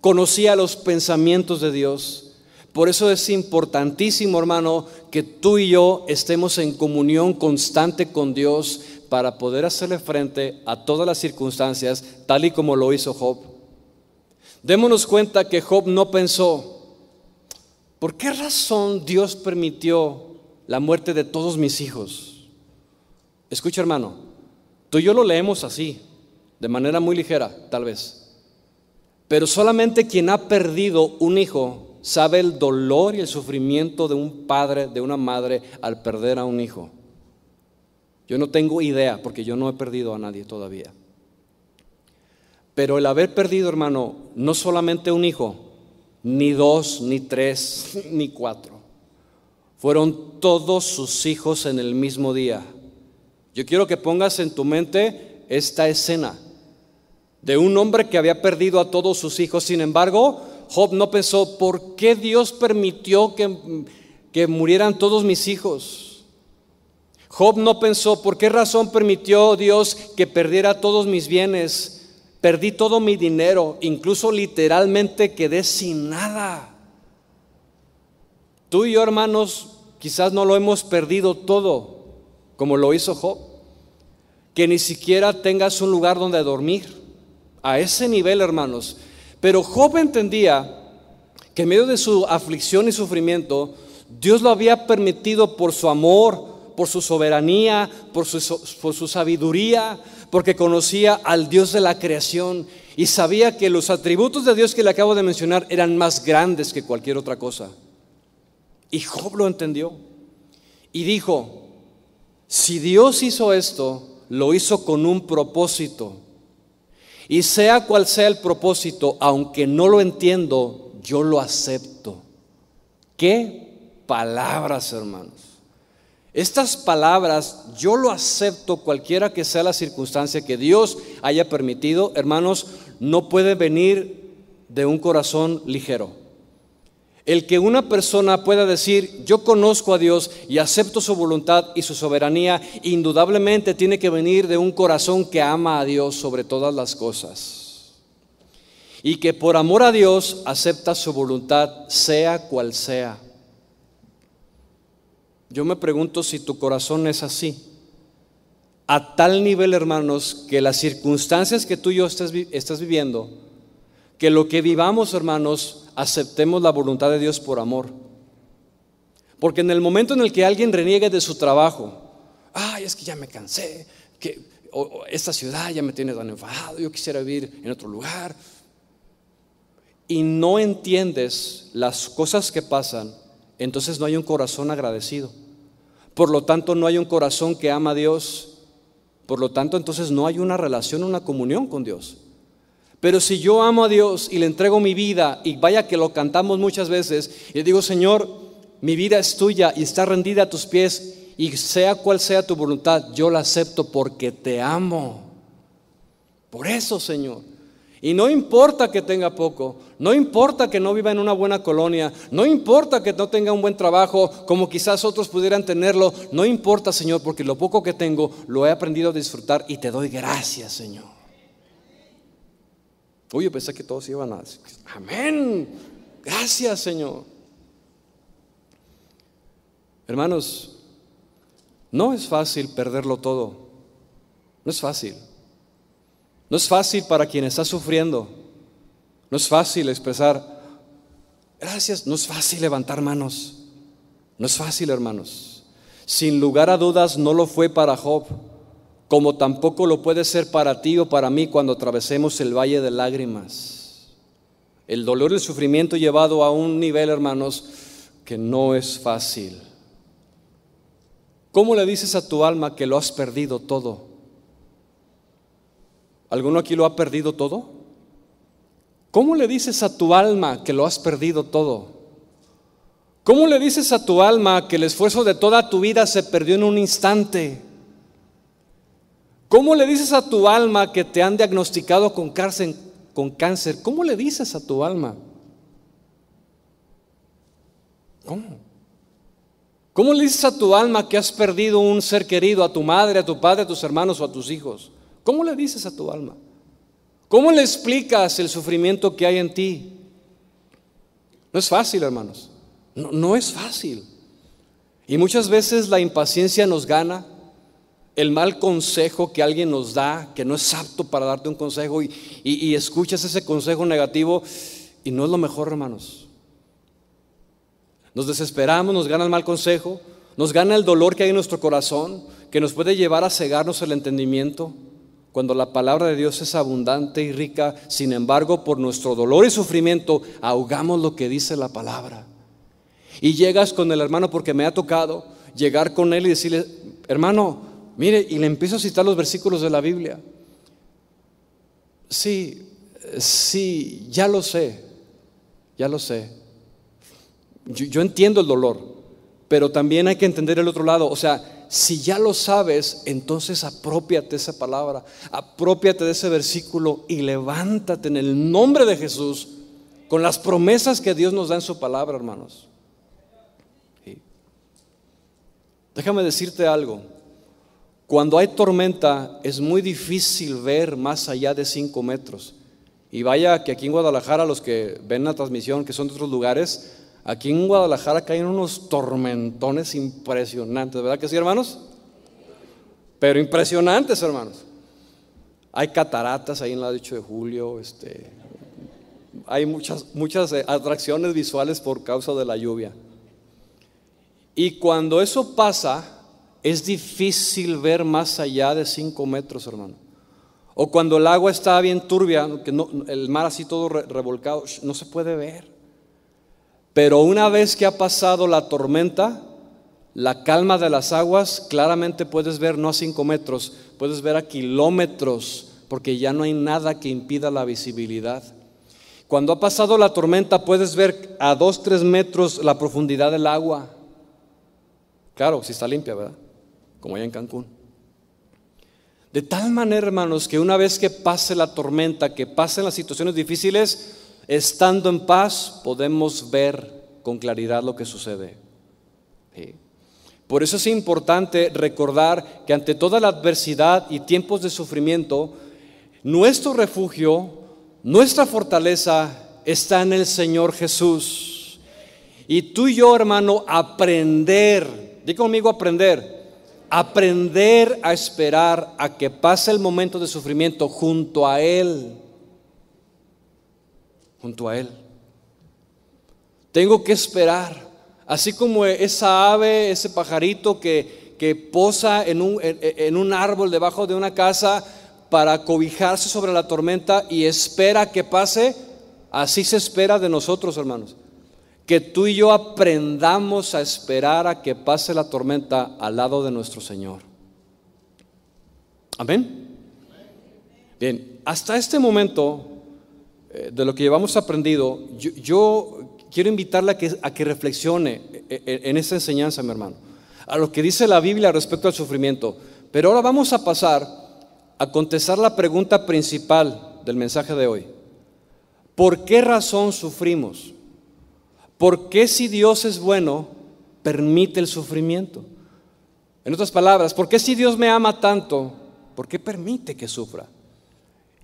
Conocía los pensamientos de Dios. Por eso es importantísimo, hermano, que tú y yo estemos en comunión constante con Dios para poder hacerle frente a todas las circunstancias, tal y como lo hizo Job. Démonos cuenta que Job no pensó, ¿por qué razón Dios permitió la muerte de todos mis hijos? Escucha hermano, tú y yo lo leemos así, de manera muy ligera, tal vez. Pero solamente quien ha perdido un hijo sabe el dolor y el sufrimiento de un padre, de una madre al perder a un hijo. Yo no tengo idea porque yo no he perdido a nadie todavía. Pero el haber perdido, hermano, no solamente un hijo, ni dos, ni tres, ni cuatro. Fueron todos sus hijos en el mismo día. Yo quiero que pongas en tu mente esta escena de un hombre que había perdido a todos sus hijos. Sin embargo, Job no pensó, ¿por qué Dios permitió que, que murieran todos mis hijos? Job no pensó, ¿por qué razón permitió Dios que perdiera todos mis bienes? Perdí todo mi dinero, incluso literalmente quedé sin nada. Tú y yo, hermanos, quizás no lo hemos perdido todo, como lo hizo Job. Que ni siquiera tengas un lugar donde dormir. A ese nivel, hermanos. Pero Job entendía que en medio de su aflicción y sufrimiento, Dios lo había permitido por su amor, por su soberanía, por su, por su sabiduría, porque conocía al Dios de la creación y sabía que los atributos de Dios que le acabo de mencionar eran más grandes que cualquier otra cosa. Y Job lo entendió y dijo, si Dios hizo esto, lo hizo con un propósito. Y sea cual sea el propósito, aunque no lo entiendo, yo lo acepto. ¿Qué palabras, hermanos? Estas palabras yo lo acepto cualquiera que sea la circunstancia que Dios haya permitido, hermanos, no puede venir de un corazón ligero. El que una persona pueda decir, yo conozco a Dios y acepto su voluntad y su soberanía, indudablemente tiene que venir de un corazón que ama a Dios sobre todas las cosas. Y que por amor a Dios acepta su voluntad, sea cual sea. Yo me pregunto si tu corazón es así. A tal nivel, hermanos, que las circunstancias que tú y yo estás, viviendo, que lo que vivamos, hermanos, aceptemos la voluntad de Dios por amor. Porque en el momento en el que alguien reniegue de su trabajo, ay, es que ya me cansé, que esta ciudad ya me tiene tan enfadado, yo quisiera vivir en otro lugar, y no entiendes las cosas que pasan, entonces no hay un corazón agradecido. Por lo tanto, no hay un corazón que ama a Dios. Por lo tanto, entonces no hay una relación, una comunión con Dios. Pero si yo amo a Dios y le entrego mi vida, y vaya que lo cantamos muchas veces, y le digo, Señor, mi vida es tuya y está rendida a tus pies, y sea cual sea tu voluntad, yo la acepto porque te amo. Por eso, Señor. Y no importa que tenga poco, no importa que no viva en una buena colonia, no importa que no tenga un buen trabajo como quizás otros pudieran tenerlo, no importa Señor, porque lo poco que tengo lo he aprendido a disfrutar y te doy gracias Señor. Uy, pensé que todos iban a decir, amén, gracias Señor. Hermanos, no es fácil perderlo todo, no es fácil. No es fácil para quien está sufriendo. No es fácil expresar, gracias, no es fácil levantar manos. No es fácil, hermanos. Sin lugar a dudas no lo fue para Job, como tampoco lo puede ser para ti o para mí cuando atravesemos el valle de lágrimas. El dolor y el sufrimiento llevado a un nivel, hermanos, que no es fácil. ¿Cómo le dices a tu alma que lo has perdido todo? ¿Alguno aquí lo ha perdido todo? ¿Cómo le dices a tu alma que lo has perdido todo? ¿Cómo le dices a tu alma que el esfuerzo de toda tu vida se perdió en un instante? ¿Cómo le dices a tu alma que te han diagnosticado con cáncer? Con cáncer? ¿Cómo le dices a tu alma? ¿Cómo? ¿Cómo le dices a tu alma que has perdido un ser querido, a tu madre, a tu padre, a tus hermanos o a tus hijos? ¿Cómo le dices a tu alma? ¿Cómo le explicas el sufrimiento que hay en ti? No es fácil, hermanos. No, es fácil. Y muchas veces la impaciencia nos gana, el mal consejo que alguien nos da, que no es apto para darte un consejo y, escuchas ese consejo negativo y no es lo mejor, hermanos. Nos desesperamos, nos gana el mal consejo, nos gana el dolor que hay en nuestro corazón, que nos puede llevar a cegarnos el entendimiento, cuando la palabra de Dios es abundante y rica, sin embargo, por nuestro dolor y sufrimiento, ahogamos lo que dice la palabra. Y llegas con el hermano porque me ha tocado llegar con él y decirle, hermano, Mire, y le empiezo a citar los versículos de la Biblia. Sí, sí, ya lo sé, ya lo sé. Yo, entiendo el dolor, pero también hay que entender el otro lado. O sea, si ya lo sabes, entonces apropiate esa palabra, apropiate de ese versículo y levántate en el nombre de Jesús con las promesas que Dios nos da en su palabra, hermanos. Déjame decirte algo. Cuando hay tormenta es muy difícil ver más allá de 5 metros. Y vaya que aquí en Guadalajara, los que ven la transmisión, que son de otros lugares, aquí en Guadalajara caen unos tormentones impresionantes, ¿verdad que sí, hermanos? Pero impresionantes, hermanos. Hay cataratas ahí en la 8 de julio, este, hay muchas, muchas eh, atracciones visuales por causa de la lluvia. Y cuando eso pasa, es difícil ver más allá de cinco metros, hermano. O cuando el agua está bien turbia, que no, el mar así todo revolcado, no se puede ver. Pero una vez que ha pasado la tormenta, la calma de las aguas, claramente puedes ver no a cinco metros, puedes ver a kilómetros, porque ya no hay nada que impida la visibilidad. Cuando ha pasado la tormenta, puedes ver a dos, tres metros la profundidad del agua. Claro, si está limpia, ¿verdad? como allá en Cancún. De tal manera, hermanos, que una vez que pase la tormenta, que pasen las situaciones difíciles, estando en paz, podemos ver con claridad lo que sucede. Por eso es importante recordar que ante toda la adversidad y tiempos de sufrimiento, nuestro refugio, nuestra fortaleza está en el Señor Jesús. Y tú y yo, hermano, aprender, di conmigo aprender, aprender a esperar a que pase el momento de sufrimiento junto a Él. Junto a Él. Tengo que esperar. Así como esa ave, ese pajarito que, que posa en un, en un árbol debajo de una casa para cobijarse sobre la tormenta y espera que pase, así se espera de nosotros, hermanos que tú y yo aprendamos a esperar a que pase la tormenta al lado de nuestro Señor. Amén. Bien, hasta este momento de lo que llevamos aprendido, yo, quiero invitarle a que, a que reflexione eh, eh, en esta enseñanza, mi hermano, a lo que dice la Biblia respecto al sufrimiento. Pero ahora vamos a pasar a contestar la pregunta principal del mensaje de hoy. ¿Por qué razón sufrimos? ¿Por qué si Dios es bueno, permite el sufrimiento? En otras palabras, ¿por qué si Dios me ama tanto, por qué permite que sufra?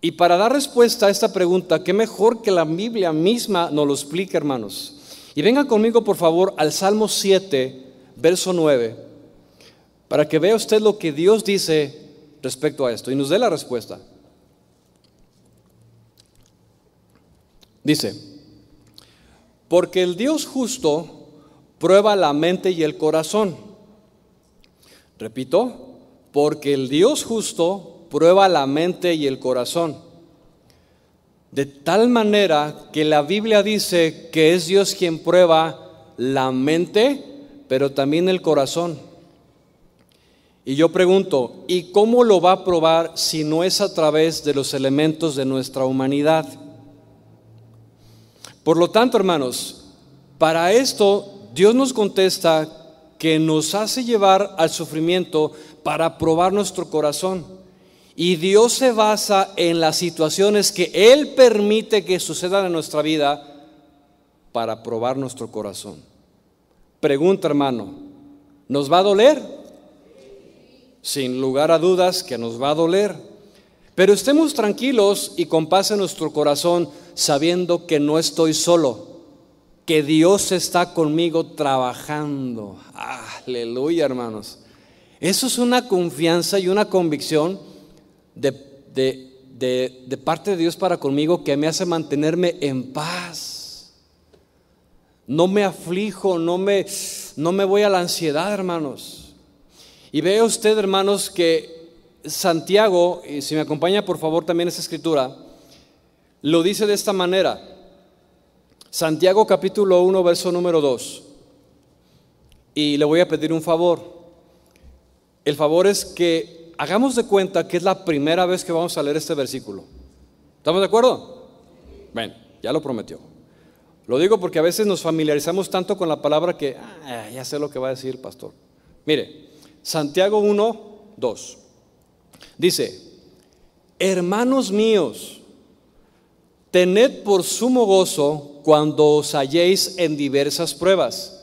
Y para dar respuesta a esta pregunta, qué mejor que la Biblia misma nos lo explique, hermanos. Y vengan conmigo, por favor, al Salmo 7, verso 9, para que vea usted lo que Dios dice respecto a esto y nos dé la respuesta. Dice, porque el Dios justo prueba la mente y el corazón. Repito, porque el Dios justo prueba la mente y el corazón. De tal manera que la Biblia dice que es Dios quien prueba la mente, pero también el corazón. Y yo pregunto, ¿y cómo lo va a probar si no es a través de los elementos de nuestra humanidad? Por lo tanto, hermanos, para esto Dios nos contesta que nos hace llevar al sufrimiento para probar nuestro corazón. Y Dios se basa en las situaciones que Él permite que sucedan en nuestra vida para probar nuestro corazón. Pregunta, hermano, ¿nos va a doler? Sin lugar a dudas que nos va a doler. Pero estemos tranquilos y con paz en nuestro corazón, sabiendo que no estoy solo, que Dios está conmigo trabajando. Aleluya, hermanos. Eso es una confianza y una convicción de, de, parte de Dios para conmigo que me hace mantenerme en paz. No me aflijo, no me, no me voy a la ansiedad, hermanos. Y vea usted, hermanos, que Santiago, y si me acompaña por favor también esa escritura, lo dice de esta manera. Santiago capítulo 1, verso número 2. Y le voy a pedir un favor. El favor es que hagamos de cuenta que es la primera vez que vamos a leer este versículo. ¿Estamos de acuerdo? Bueno, ya lo prometió. Lo digo porque a veces nos familiarizamos tanto con la palabra que ah, ya sé lo que va a decir el pastor. Mire, Santiago 1, 2. Dice, hermanos míos, tened por sumo gozo cuando os halléis en diversas pruebas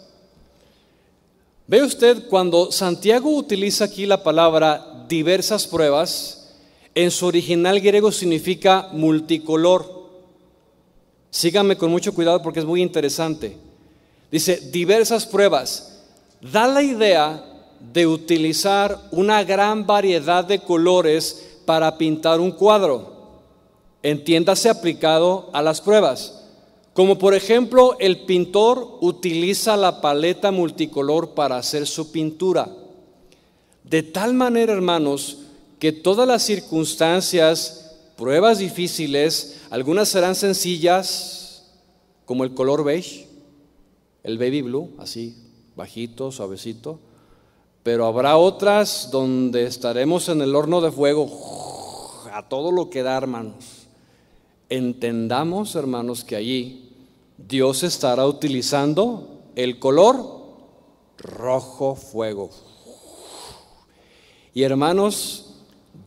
Ve usted cuando Santiago utiliza aquí la palabra diversas pruebas, en su original griego significa multicolor. Síganme con mucho cuidado porque es muy interesante. Dice diversas pruebas. Da la idea de utilizar una gran variedad de colores para pintar un cuadro. Entiéndase aplicado a las pruebas. Como por ejemplo, el pintor utiliza la paleta multicolor para hacer su pintura. De tal manera, hermanos, que todas las circunstancias, pruebas difíciles, algunas serán sencillas, como el color beige, el baby blue, así, bajito, suavecito, pero habrá otras donde estaremos en el horno de fuego, a todo lo que da, hermanos. Entendamos, hermanos, que allí Dios estará utilizando el color rojo fuego. Y hermanos,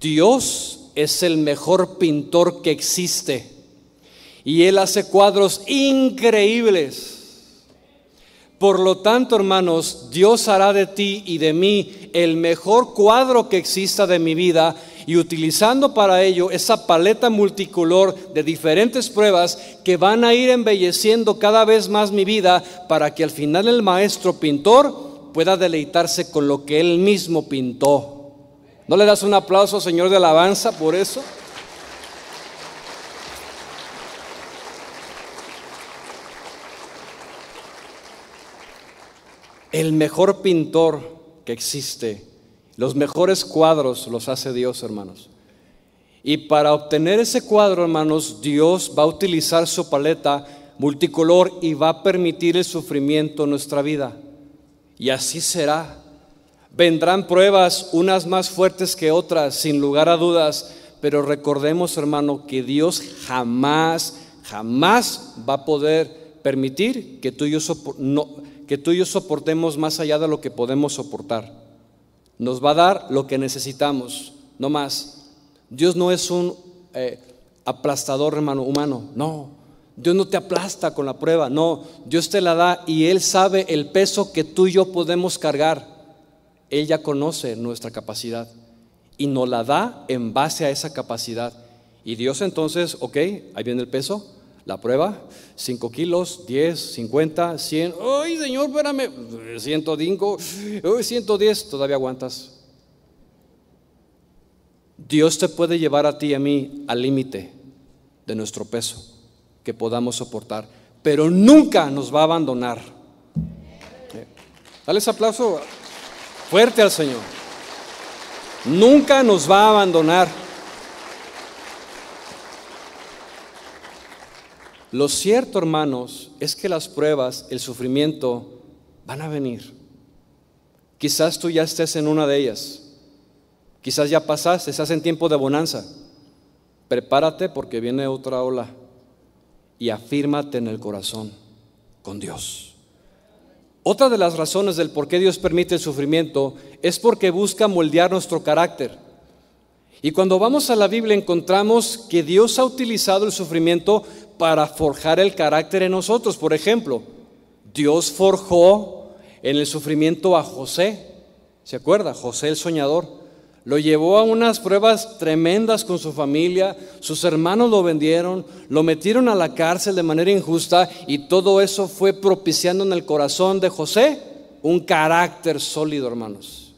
Dios es el mejor pintor que existe. Y Él hace cuadros increíbles. Por lo tanto, hermanos, Dios hará de ti y de mí el mejor cuadro que exista de mi vida y utilizando para ello esa paleta multicolor de diferentes pruebas que van a ir embelleciendo cada vez más mi vida para que al final el maestro pintor pueda deleitarse con lo que él mismo pintó. ¿No le das un aplauso, Señor de alabanza, por eso? El mejor pintor que existe los mejores cuadros los hace Dios, hermanos. Y para obtener ese cuadro, hermanos, Dios va a utilizar su paleta multicolor y va a permitir el sufrimiento en nuestra vida. Y así será. Vendrán pruebas, unas más fuertes que otras, sin lugar a dudas, pero recordemos, hermano, que Dios jamás, jamás va a poder permitir que tú y yo, que tú y yo soportemos más allá de lo que podemos soportar nos va a dar lo que necesitamos, no más. Dios no es un eh, aplastador hermano humano, no. Dios no te aplasta con la prueba, no. Dios te la da y Él sabe el peso que tú y yo podemos cargar. Él ya conoce nuestra capacidad y nos la da en base a esa capacidad. Y Dios entonces, ok, ahí viene el peso, la prueba, 5 kilos, 10, 50, 100. ¡Ay, Señor, espérame! 105, ¡ay, 110! Todavía aguantas. Dios te puede llevar a ti y a mí al límite de nuestro peso que podamos soportar, pero nunca nos va a abandonar. Dale ese aplauso fuerte al Señor. Nunca nos va a abandonar. Lo cierto, hermanos, es que las pruebas, el sufrimiento, van a venir. Quizás tú ya estés en una de ellas. Quizás ya pasaste, estás en tiempo de bonanza. Prepárate porque viene otra ola y afírmate en el corazón con Dios. Otra de las razones del por qué Dios permite el sufrimiento es porque busca moldear nuestro carácter. Y cuando vamos a la Biblia encontramos que Dios ha utilizado el sufrimiento para forjar el carácter en nosotros. Por ejemplo, Dios forjó en el sufrimiento a José. ¿Se acuerda? José el soñador. Lo llevó a unas pruebas tremendas con su familia, sus hermanos lo vendieron, lo metieron a la cárcel de manera injusta y todo eso fue propiciando en el corazón de José un carácter sólido, hermanos.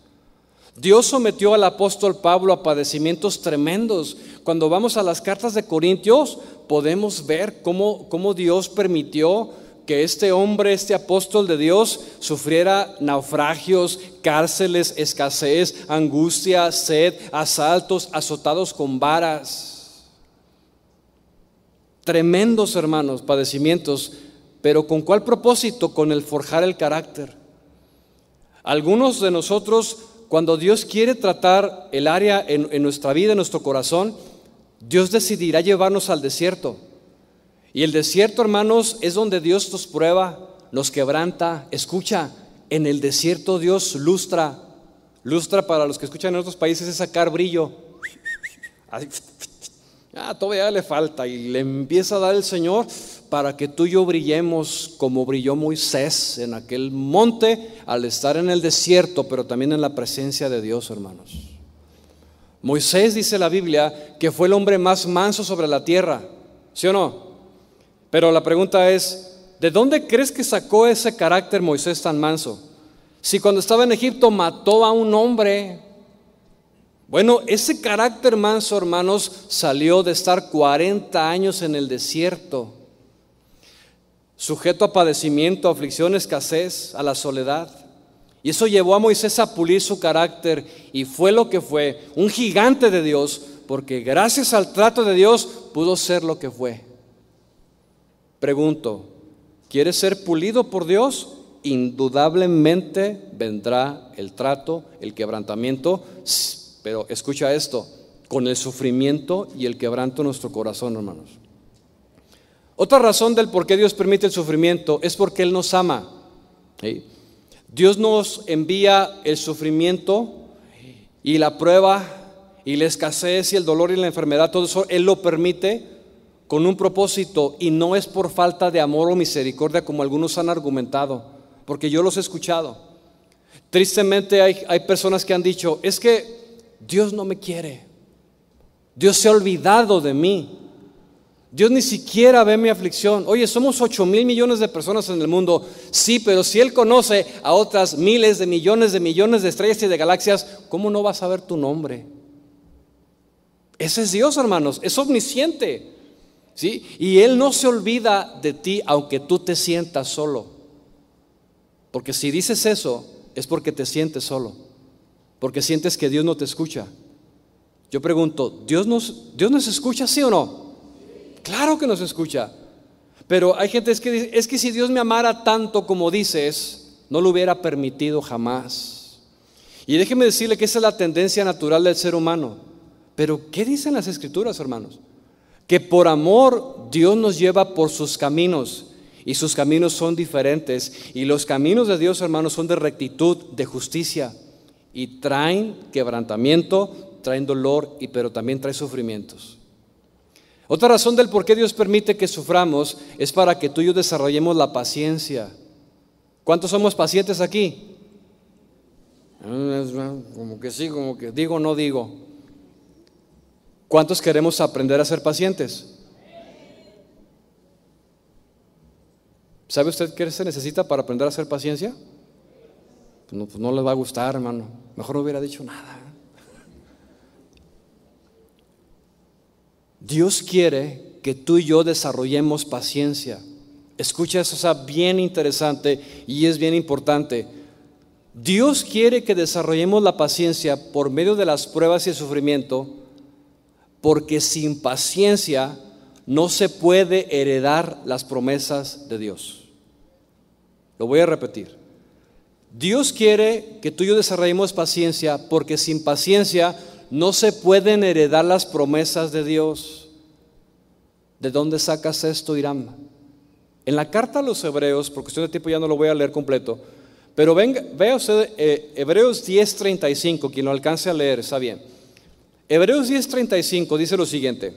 Dios sometió al apóstol Pablo a padecimientos tremendos. Cuando vamos a las cartas de Corintios, podemos ver cómo, cómo Dios permitió que este hombre, este apóstol de Dios, sufriera naufragios, cárceles, escasez, angustia, sed, asaltos, azotados con varas. Tremendos hermanos, padecimientos, pero ¿con cuál propósito? Con el forjar el carácter. Algunos de nosotros, cuando Dios quiere tratar el área en, en nuestra vida, en nuestro corazón, Dios decidirá llevarnos al desierto. Y el desierto, hermanos, es donde Dios nos prueba, nos quebranta. Escucha, en el desierto Dios lustra. Lustra para los que escuchan en otros países es sacar brillo. Ah, todavía le falta y le empieza a dar el Señor para que tú y yo brillemos como brilló Moisés en aquel monte al estar en el desierto, pero también en la presencia de Dios, hermanos. Moisés dice la Biblia que fue el hombre más manso sobre la tierra, ¿sí o no? Pero la pregunta es, ¿de dónde crees que sacó ese carácter Moisés tan manso? Si cuando estaba en Egipto mató a un hombre, bueno, ese carácter manso, hermanos, salió de estar 40 años en el desierto, sujeto a padecimiento, aflicción, escasez, a la soledad. Y eso llevó a Moisés a pulir su carácter y fue lo que fue, un gigante de Dios, porque gracias al trato de Dios pudo ser lo que fue. Pregunto, ¿quieres ser pulido por Dios? Indudablemente vendrá el trato, el quebrantamiento, pero escucha esto, con el sufrimiento y el quebranto en nuestro corazón, hermanos. Otra razón del por qué Dios permite el sufrimiento es porque Él nos ama. Dios nos envía el sufrimiento y la prueba y la escasez y el dolor y la enfermedad, todo eso Él lo permite con un propósito y no es por falta de amor o misericordia como algunos han argumentado, porque yo los he escuchado. Tristemente hay, hay personas que han dicho, es que Dios no me quiere, Dios se ha olvidado de mí, Dios ni siquiera ve mi aflicción. Oye, somos 8 mil millones de personas en el mundo. Sí, pero si Él conoce a otras miles de millones de millones de estrellas y de galaxias, ¿cómo no va a saber tu nombre? Ese es Dios, hermanos. Es omnisciente. Y Él no se olvida de ti aunque tú te sientas solo. Porque si dices eso, es porque te sientes solo. Porque sientes que Dios no te escucha. Yo pregunto, ¿Dios nos, Dios nos escucha, sí o no? Claro que nos escucha. Pero hay gente que dice, es que si Dios me amara tanto como dices, no lo hubiera permitido jamás. Y déjeme decirle que esa es la tendencia natural del ser humano. Pero, ¿qué dicen las escrituras, hermanos? Que por amor Dios nos lleva por sus caminos y sus caminos son diferentes y los caminos de Dios, hermanos, son de rectitud, de justicia y traen quebrantamiento, traen dolor y pero también traen sufrimientos. Otra razón del por qué Dios permite que suframos es para que tú y yo desarrollemos la paciencia. ¿Cuántos somos pacientes aquí? Ah, como que sí, como que digo, no digo. ¿Cuántos queremos aprender a ser pacientes? ¿Sabe usted qué se necesita para aprender a ser paciencia? Pues no, pues no le va a gustar, hermano. Mejor no hubiera dicho nada. Dios quiere que tú y yo desarrollemos paciencia. Escucha eso, sea bien interesante y es bien importante. Dios quiere que desarrollemos la paciencia por medio de las pruebas y el sufrimiento porque sin paciencia no se puede heredar las promesas de Dios. Lo voy a repetir. Dios quiere que tú y yo desarrollemos paciencia porque sin paciencia no se pueden heredar las promesas de Dios. ¿De dónde sacas esto, Irán? En la carta a los hebreos, por cuestión de tiempo ya no lo voy a leer completo, pero venga, vea usted eh, Hebreos 10:35, quien lo alcance a leer, está bien. Hebreos 10:35 dice lo siguiente,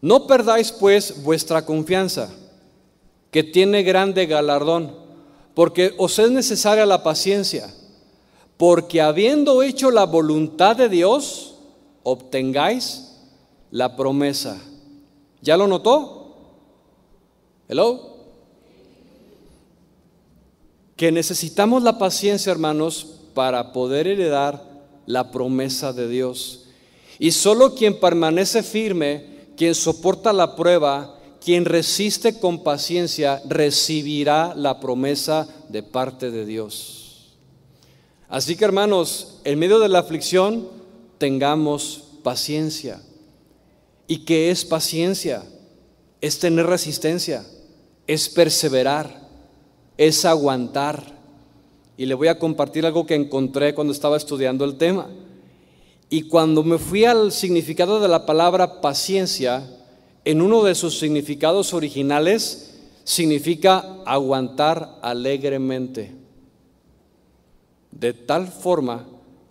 no perdáis pues vuestra confianza, que tiene grande galardón, porque os es necesaria la paciencia, porque habiendo hecho la voluntad de Dios, obtengáis la promesa. ¿Ya lo notó? Hello. Que necesitamos la paciencia, hermanos, para poder heredar la promesa de Dios. Y solo quien permanece firme, quien soporta la prueba, quien resiste con paciencia, recibirá la promesa de parte de Dios. Así que hermanos, en medio de la aflicción, tengamos paciencia. ¿Y qué es paciencia? Es tener resistencia, es perseverar, es aguantar. Y le voy a compartir algo que encontré cuando estaba estudiando el tema. Y cuando me fui al significado de la palabra paciencia, en uno de sus significados originales significa aguantar alegremente. De tal forma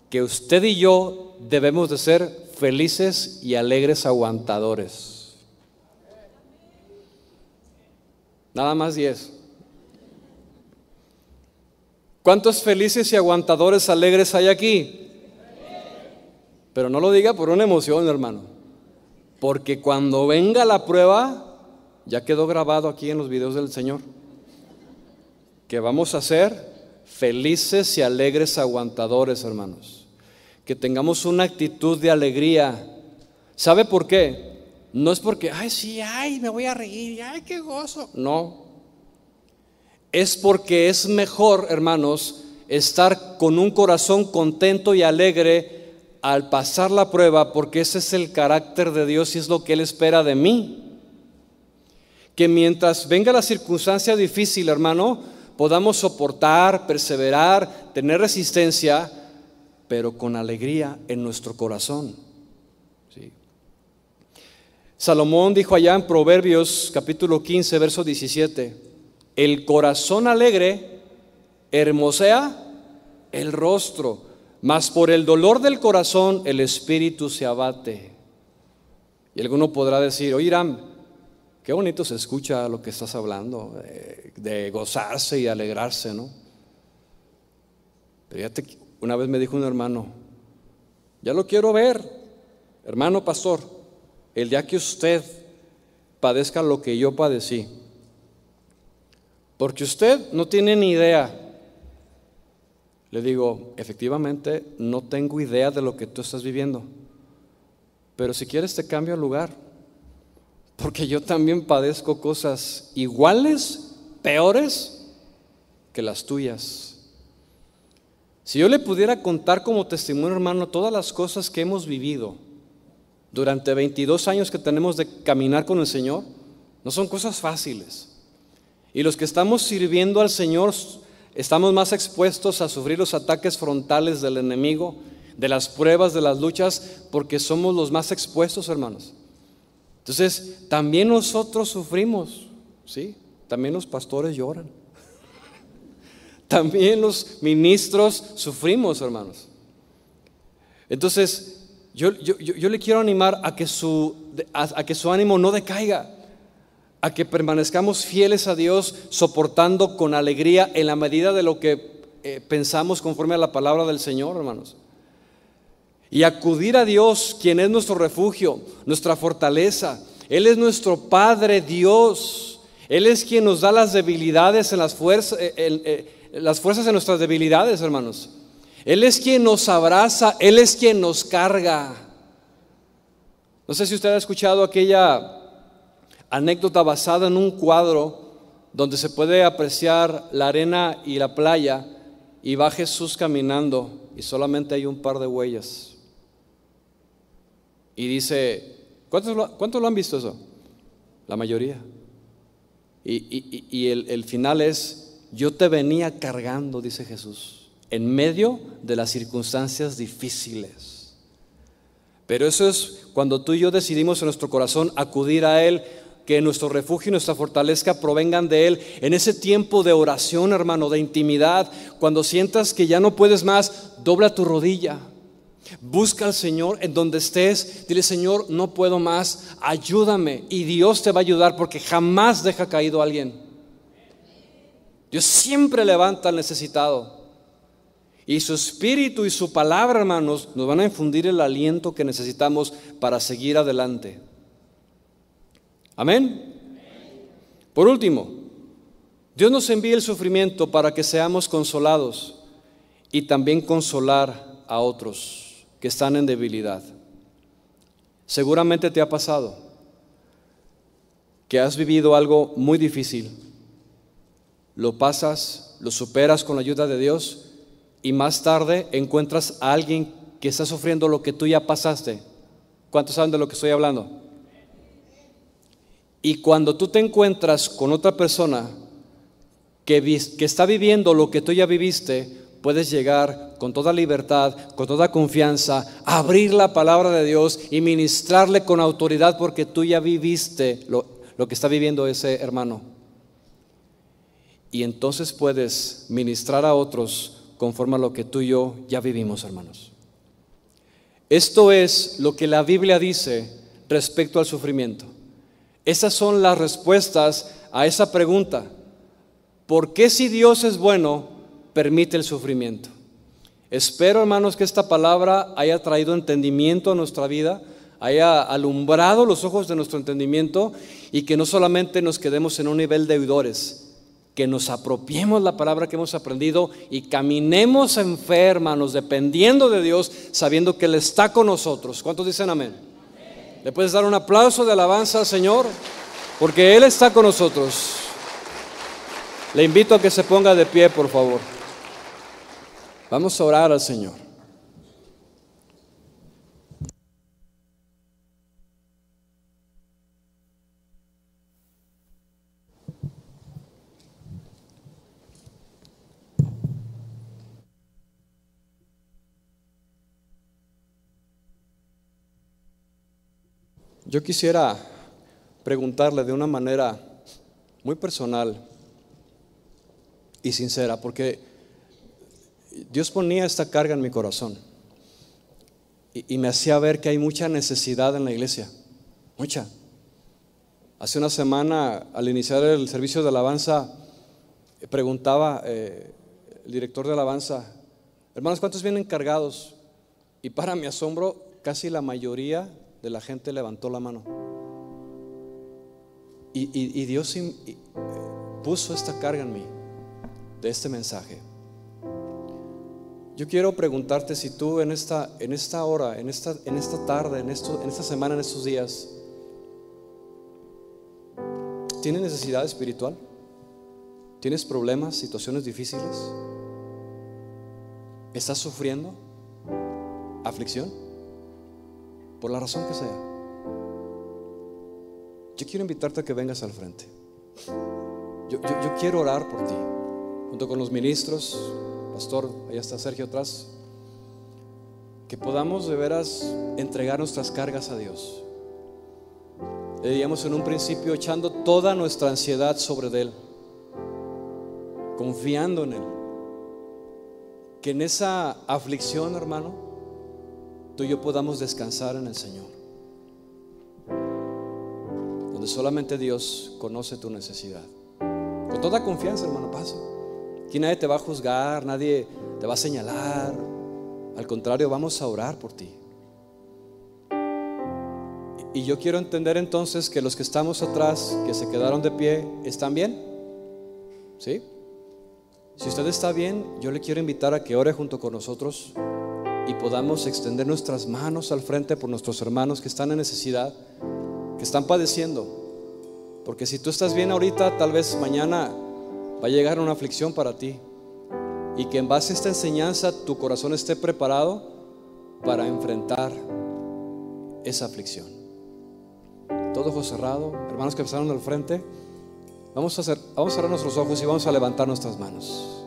que usted y yo debemos de ser felices y alegres aguantadores. Nada más diez. ¿Cuántos felices y aguantadores alegres hay aquí? Pero no lo diga por una emoción, hermano. Porque cuando venga la prueba, ya quedó grabado aquí en los videos del Señor, que vamos a ser felices y alegres aguantadores, hermanos. Que tengamos una actitud de alegría. ¿Sabe por qué? No es porque, ay, sí, ay, me voy a reír, ay, qué gozo. No, es porque es mejor, hermanos, estar con un corazón contento y alegre al pasar la prueba, porque ese es el carácter de Dios y es lo que Él espera de mí. Que mientras venga la circunstancia difícil, hermano, podamos soportar, perseverar, tener resistencia, pero con alegría en nuestro corazón. Salomón dijo allá en Proverbios capítulo 15, verso 17, el corazón alegre hermosea el rostro, mas por el dolor del corazón el espíritu se abate. Y alguno podrá decir, oye Irán, qué bonito se escucha lo que estás hablando, de, gozarse y alegrarse, ¿no? Pero ya te, una vez me dijo un hermano, ya lo quiero ver, hermano pastor, el día que usted padezca lo que yo padecí porque usted no tiene ni idea. Le digo, efectivamente, no tengo idea de lo que tú estás viviendo. Pero si quieres te cambio el lugar. Porque yo también padezco cosas iguales, peores que las tuyas. Si yo le pudiera contar como testimonio, hermano, todas las cosas que hemos vivido durante 22 años que tenemos de caminar con el Señor, no son cosas fáciles. Y los que estamos sirviendo al Señor estamos más expuestos a sufrir los ataques frontales del enemigo, de las pruebas, de las luchas, porque somos los más expuestos, hermanos. Entonces, también nosotros sufrimos, ¿sí? También los pastores lloran. También los ministros sufrimos, hermanos. Entonces, yo, yo, le quiero animar a que, su, a que su ánimo no decaiga a que permanezcamos fieles a Dios, soportando con alegría en la medida de lo que eh, pensamos conforme a la palabra del Señor, hermanos. Y acudir a Dios, quien es nuestro refugio, nuestra fortaleza. Él es nuestro Padre Dios. Él es quien nos da las debilidades en las fuerzas, eh, eh, las fuerzas en nuestras debilidades, hermanos. Él es quien nos abraza, Él es quien nos carga. No sé si usted ha escuchado aquella anécdota basada en un cuadro donde se puede apreciar la arena y la playa y va Jesús caminando y solamente hay un par de huellas. Y dice, ¿cuántos lo, lo han visto eso? La mayoría. Y, el, el final es, yo te venía cargando, dice Jesús, en medio de las circunstancias difíciles. Pero eso es cuando tú y yo decidimos en nuestro corazón acudir a Él que nuestro refugio y nuestra fortaleza provengan de Él. En ese tiempo de oración, hermano, de intimidad, cuando sientas que ya no puedes más, dobla tu rodilla. Busca al Señor en donde estés. Dile, Señor, no puedo más. Ayúdame. Y Dios te va a ayudar porque jamás deja caído a alguien. Dios siempre levanta al necesitado. Y su espíritu y su palabra, hermanos, nos van a infundir el aliento que necesitamos para seguir adelante. Amén. Por último, Dios nos envía el sufrimiento para que seamos consolados y también consolar a otros que están en debilidad. Seguramente te ha pasado que has vivido algo muy difícil, lo pasas, lo superas con la ayuda de Dios y más tarde encuentras a alguien que está sufriendo lo que tú ya pasaste. ¿Cuántos saben de lo que estoy hablando? Y cuando tú te encuentras con otra persona que, está viviendo lo que tú ya viviste, puedes llegar con toda libertad, con toda confianza, abrir la palabra de Dios y ministrarle con autoridad porque tú ya viviste lo, lo que está viviendo ese hermano. Y entonces puedes ministrar a otros conforme a lo que tú y yo ya vivimos, hermanos. Esto es lo que la Biblia dice respecto al sufrimiento. Esas son las respuestas a esa pregunta. ¿Por qué si Dios es bueno, permite el sufrimiento? Espero, hermanos, que esta palabra haya traído entendimiento a nuestra vida, haya alumbrado los ojos de nuestro entendimiento y que no solamente nos quedemos en un nivel de oidores, que nos apropiemos la palabra que hemos aprendido y caminemos en fe, hermanos, dependiendo de Dios, sabiendo que Él está con nosotros. ¿Cuántos dicen amén? ¿Le puedes dar un aplauso de alabanza al Señor? Porque Él está con nosotros. Le invito a que se ponga de pie, por favor. Vamos a orar al Señor. Yo quisiera preguntarle de una manera muy personal y sincera, porque Dios ponía esta carga en mi corazón y, me hacía ver que hay mucha necesidad en la iglesia, mucha. Hace una semana, al iniciar el servicio de alabanza, preguntaba eh, el director de alabanza, hermanos, ¿cuántos vienen cargados? Y para mi asombro, casi la mayoría de la gente levantó la mano. Y, Dios puso esta carga en mí, de este mensaje. Yo quiero preguntarte si tú en esta, en esta hora, en esta, en esta tarde, en, en esta semana, en estos días, ¿tienes necesidad espiritual? ¿Tienes problemas, situaciones difíciles? ¿Estás sufriendo? ¿Aflicción? Por la razón que sea. Yo quiero invitarte a que vengas al frente. Yo, quiero orar por ti, junto con los ministros, pastor, allá está Sergio atrás, que podamos de veras entregar nuestras cargas a Dios. Le diríamos en un principio echando toda nuestra ansiedad sobre Él, confiando en Él. Que en esa aflicción, hermano, tú y yo podamos descansar en el Señor. Donde solamente Dios conoce tu necesidad. Con toda confianza, hermano, pasa. Aquí nadie te va a juzgar, nadie te va a señalar. Al contrario, vamos a orar por ti. Y yo quiero entender entonces que los que estamos atrás, que se quedaron de pie, ¿están bien? ¿Sí? Si usted está bien, yo le quiero invitar a que ore junto con nosotros y podamos extender nuestras manos al frente por nuestros hermanos que están en necesidad, que están padeciendo. Porque si tú estás bien ahorita, tal vez mañana va a llegar una aflicción para ti. Y que en base a esta enseñanza tu corazón esté preparado para enfrentar esa aflicción. Todo ojo cerrado, hermanos que pasaron al frente, vamos a, hacer, vamos a cerrar nuestros ojos y vamos a levantar nuestras manos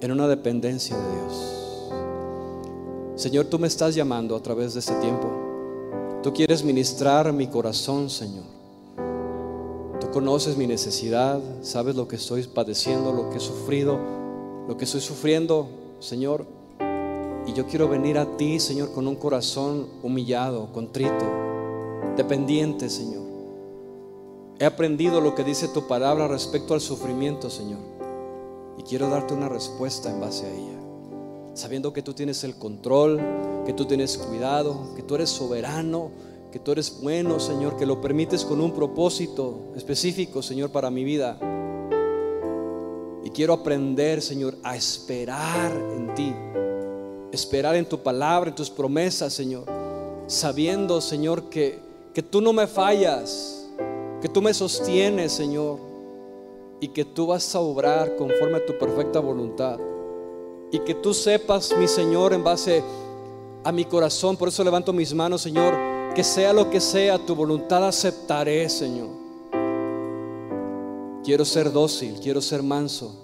en una dependencia de Dios. Señor, tú me estás llamando a través de este tiempo. Tú quieres ministrar mi corazón, Señor. Tú conoces mi necesidad, sabes lo que estoy padeciendo, lo que he sufrido, lo que estoy sufriendo, Señor. Y yo quiero venir a ti, Señor, con un corazón humillado, contrito, dependiente, Señor. He aprendido lo que dice tu palabra respecto al sufrimiento, Señor. Y quiero darte una respuesta en base a ella. Sabiendo que tú tienes el control, que tú tienes cuidado, que tú eres soberano, que tú eres bueno, Señor, que lo permites con un propósito específico, Señor, para mi vida. Y quiero aprender, Señor, a esperar en ti. Esperar en tu palabra, en tus promesas, Señor. Sabiendo, Señor, que, que tú no me fallas, que tú me sostienes, Señor. Y que tú vas a obrar conforme a tu perfecta voluntad. Y que tú sepas, mi Señor, en base a mi corazón. Por eso levanto mis manos, Señor. Que sea lo que sea, tu voluntad aceptaré, Señor. Quiero ser dócil, quiero ser manso.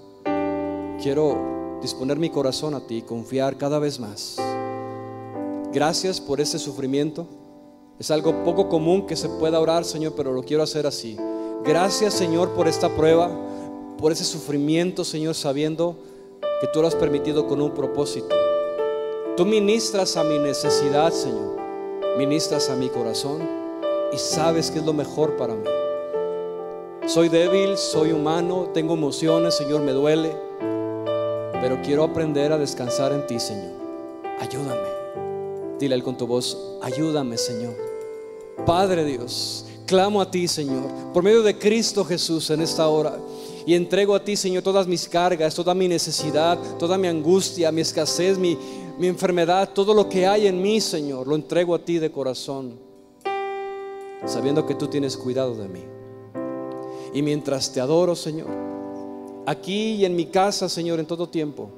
Quiero disponer mi corazón a ti y confiar cada vez más. Gracias por ese sufrimiento. Es algo poco común que se pueda orar, Señor, pero lo quiero hacer así. Gracias, Señor, por esta prueba, por ese sufrimiento, Señor, sabiendo que tú lo has permitido con un propósito. Tú ministras a mi necesidad, Señor. Ministras a mi corazón y sabes que es lo mejor para mí. Soy débil, soy humano, tengo emociones, Señor, me duele. Pero quiero aprender a descansar en ti, Señor. Ayúdame. Dile él con tu voz, ayúdame, Señor. Padre Dios, clamo a ti, Señor, por medio de Cristo Jesús en esta hora. Y entrego a ti, Señor, todas mis cargas, toda mi necesidad, toda mi angustia, mi escasez, mi, mi enfermedad, todo lo que hay en mí, Señor, lo entrego a ti de corazón, sabiendo que tú tienes cuidado de mí. Y mientras te adoro, Señor, aquí y en mi casa, Señor, en todo tiempo,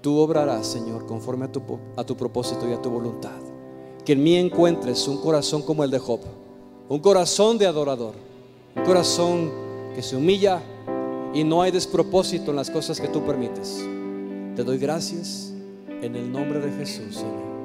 tú obrarás, Señor, conforme a tu, a tu propósito y a tu voluntad. Que en mí encuentres un corazón como el de Job, un corazón de adorador, un corazón que se humilla y no hay despropósito en las cosas que tú permites. Te doy gracias en el nombre de Jesús, Señor.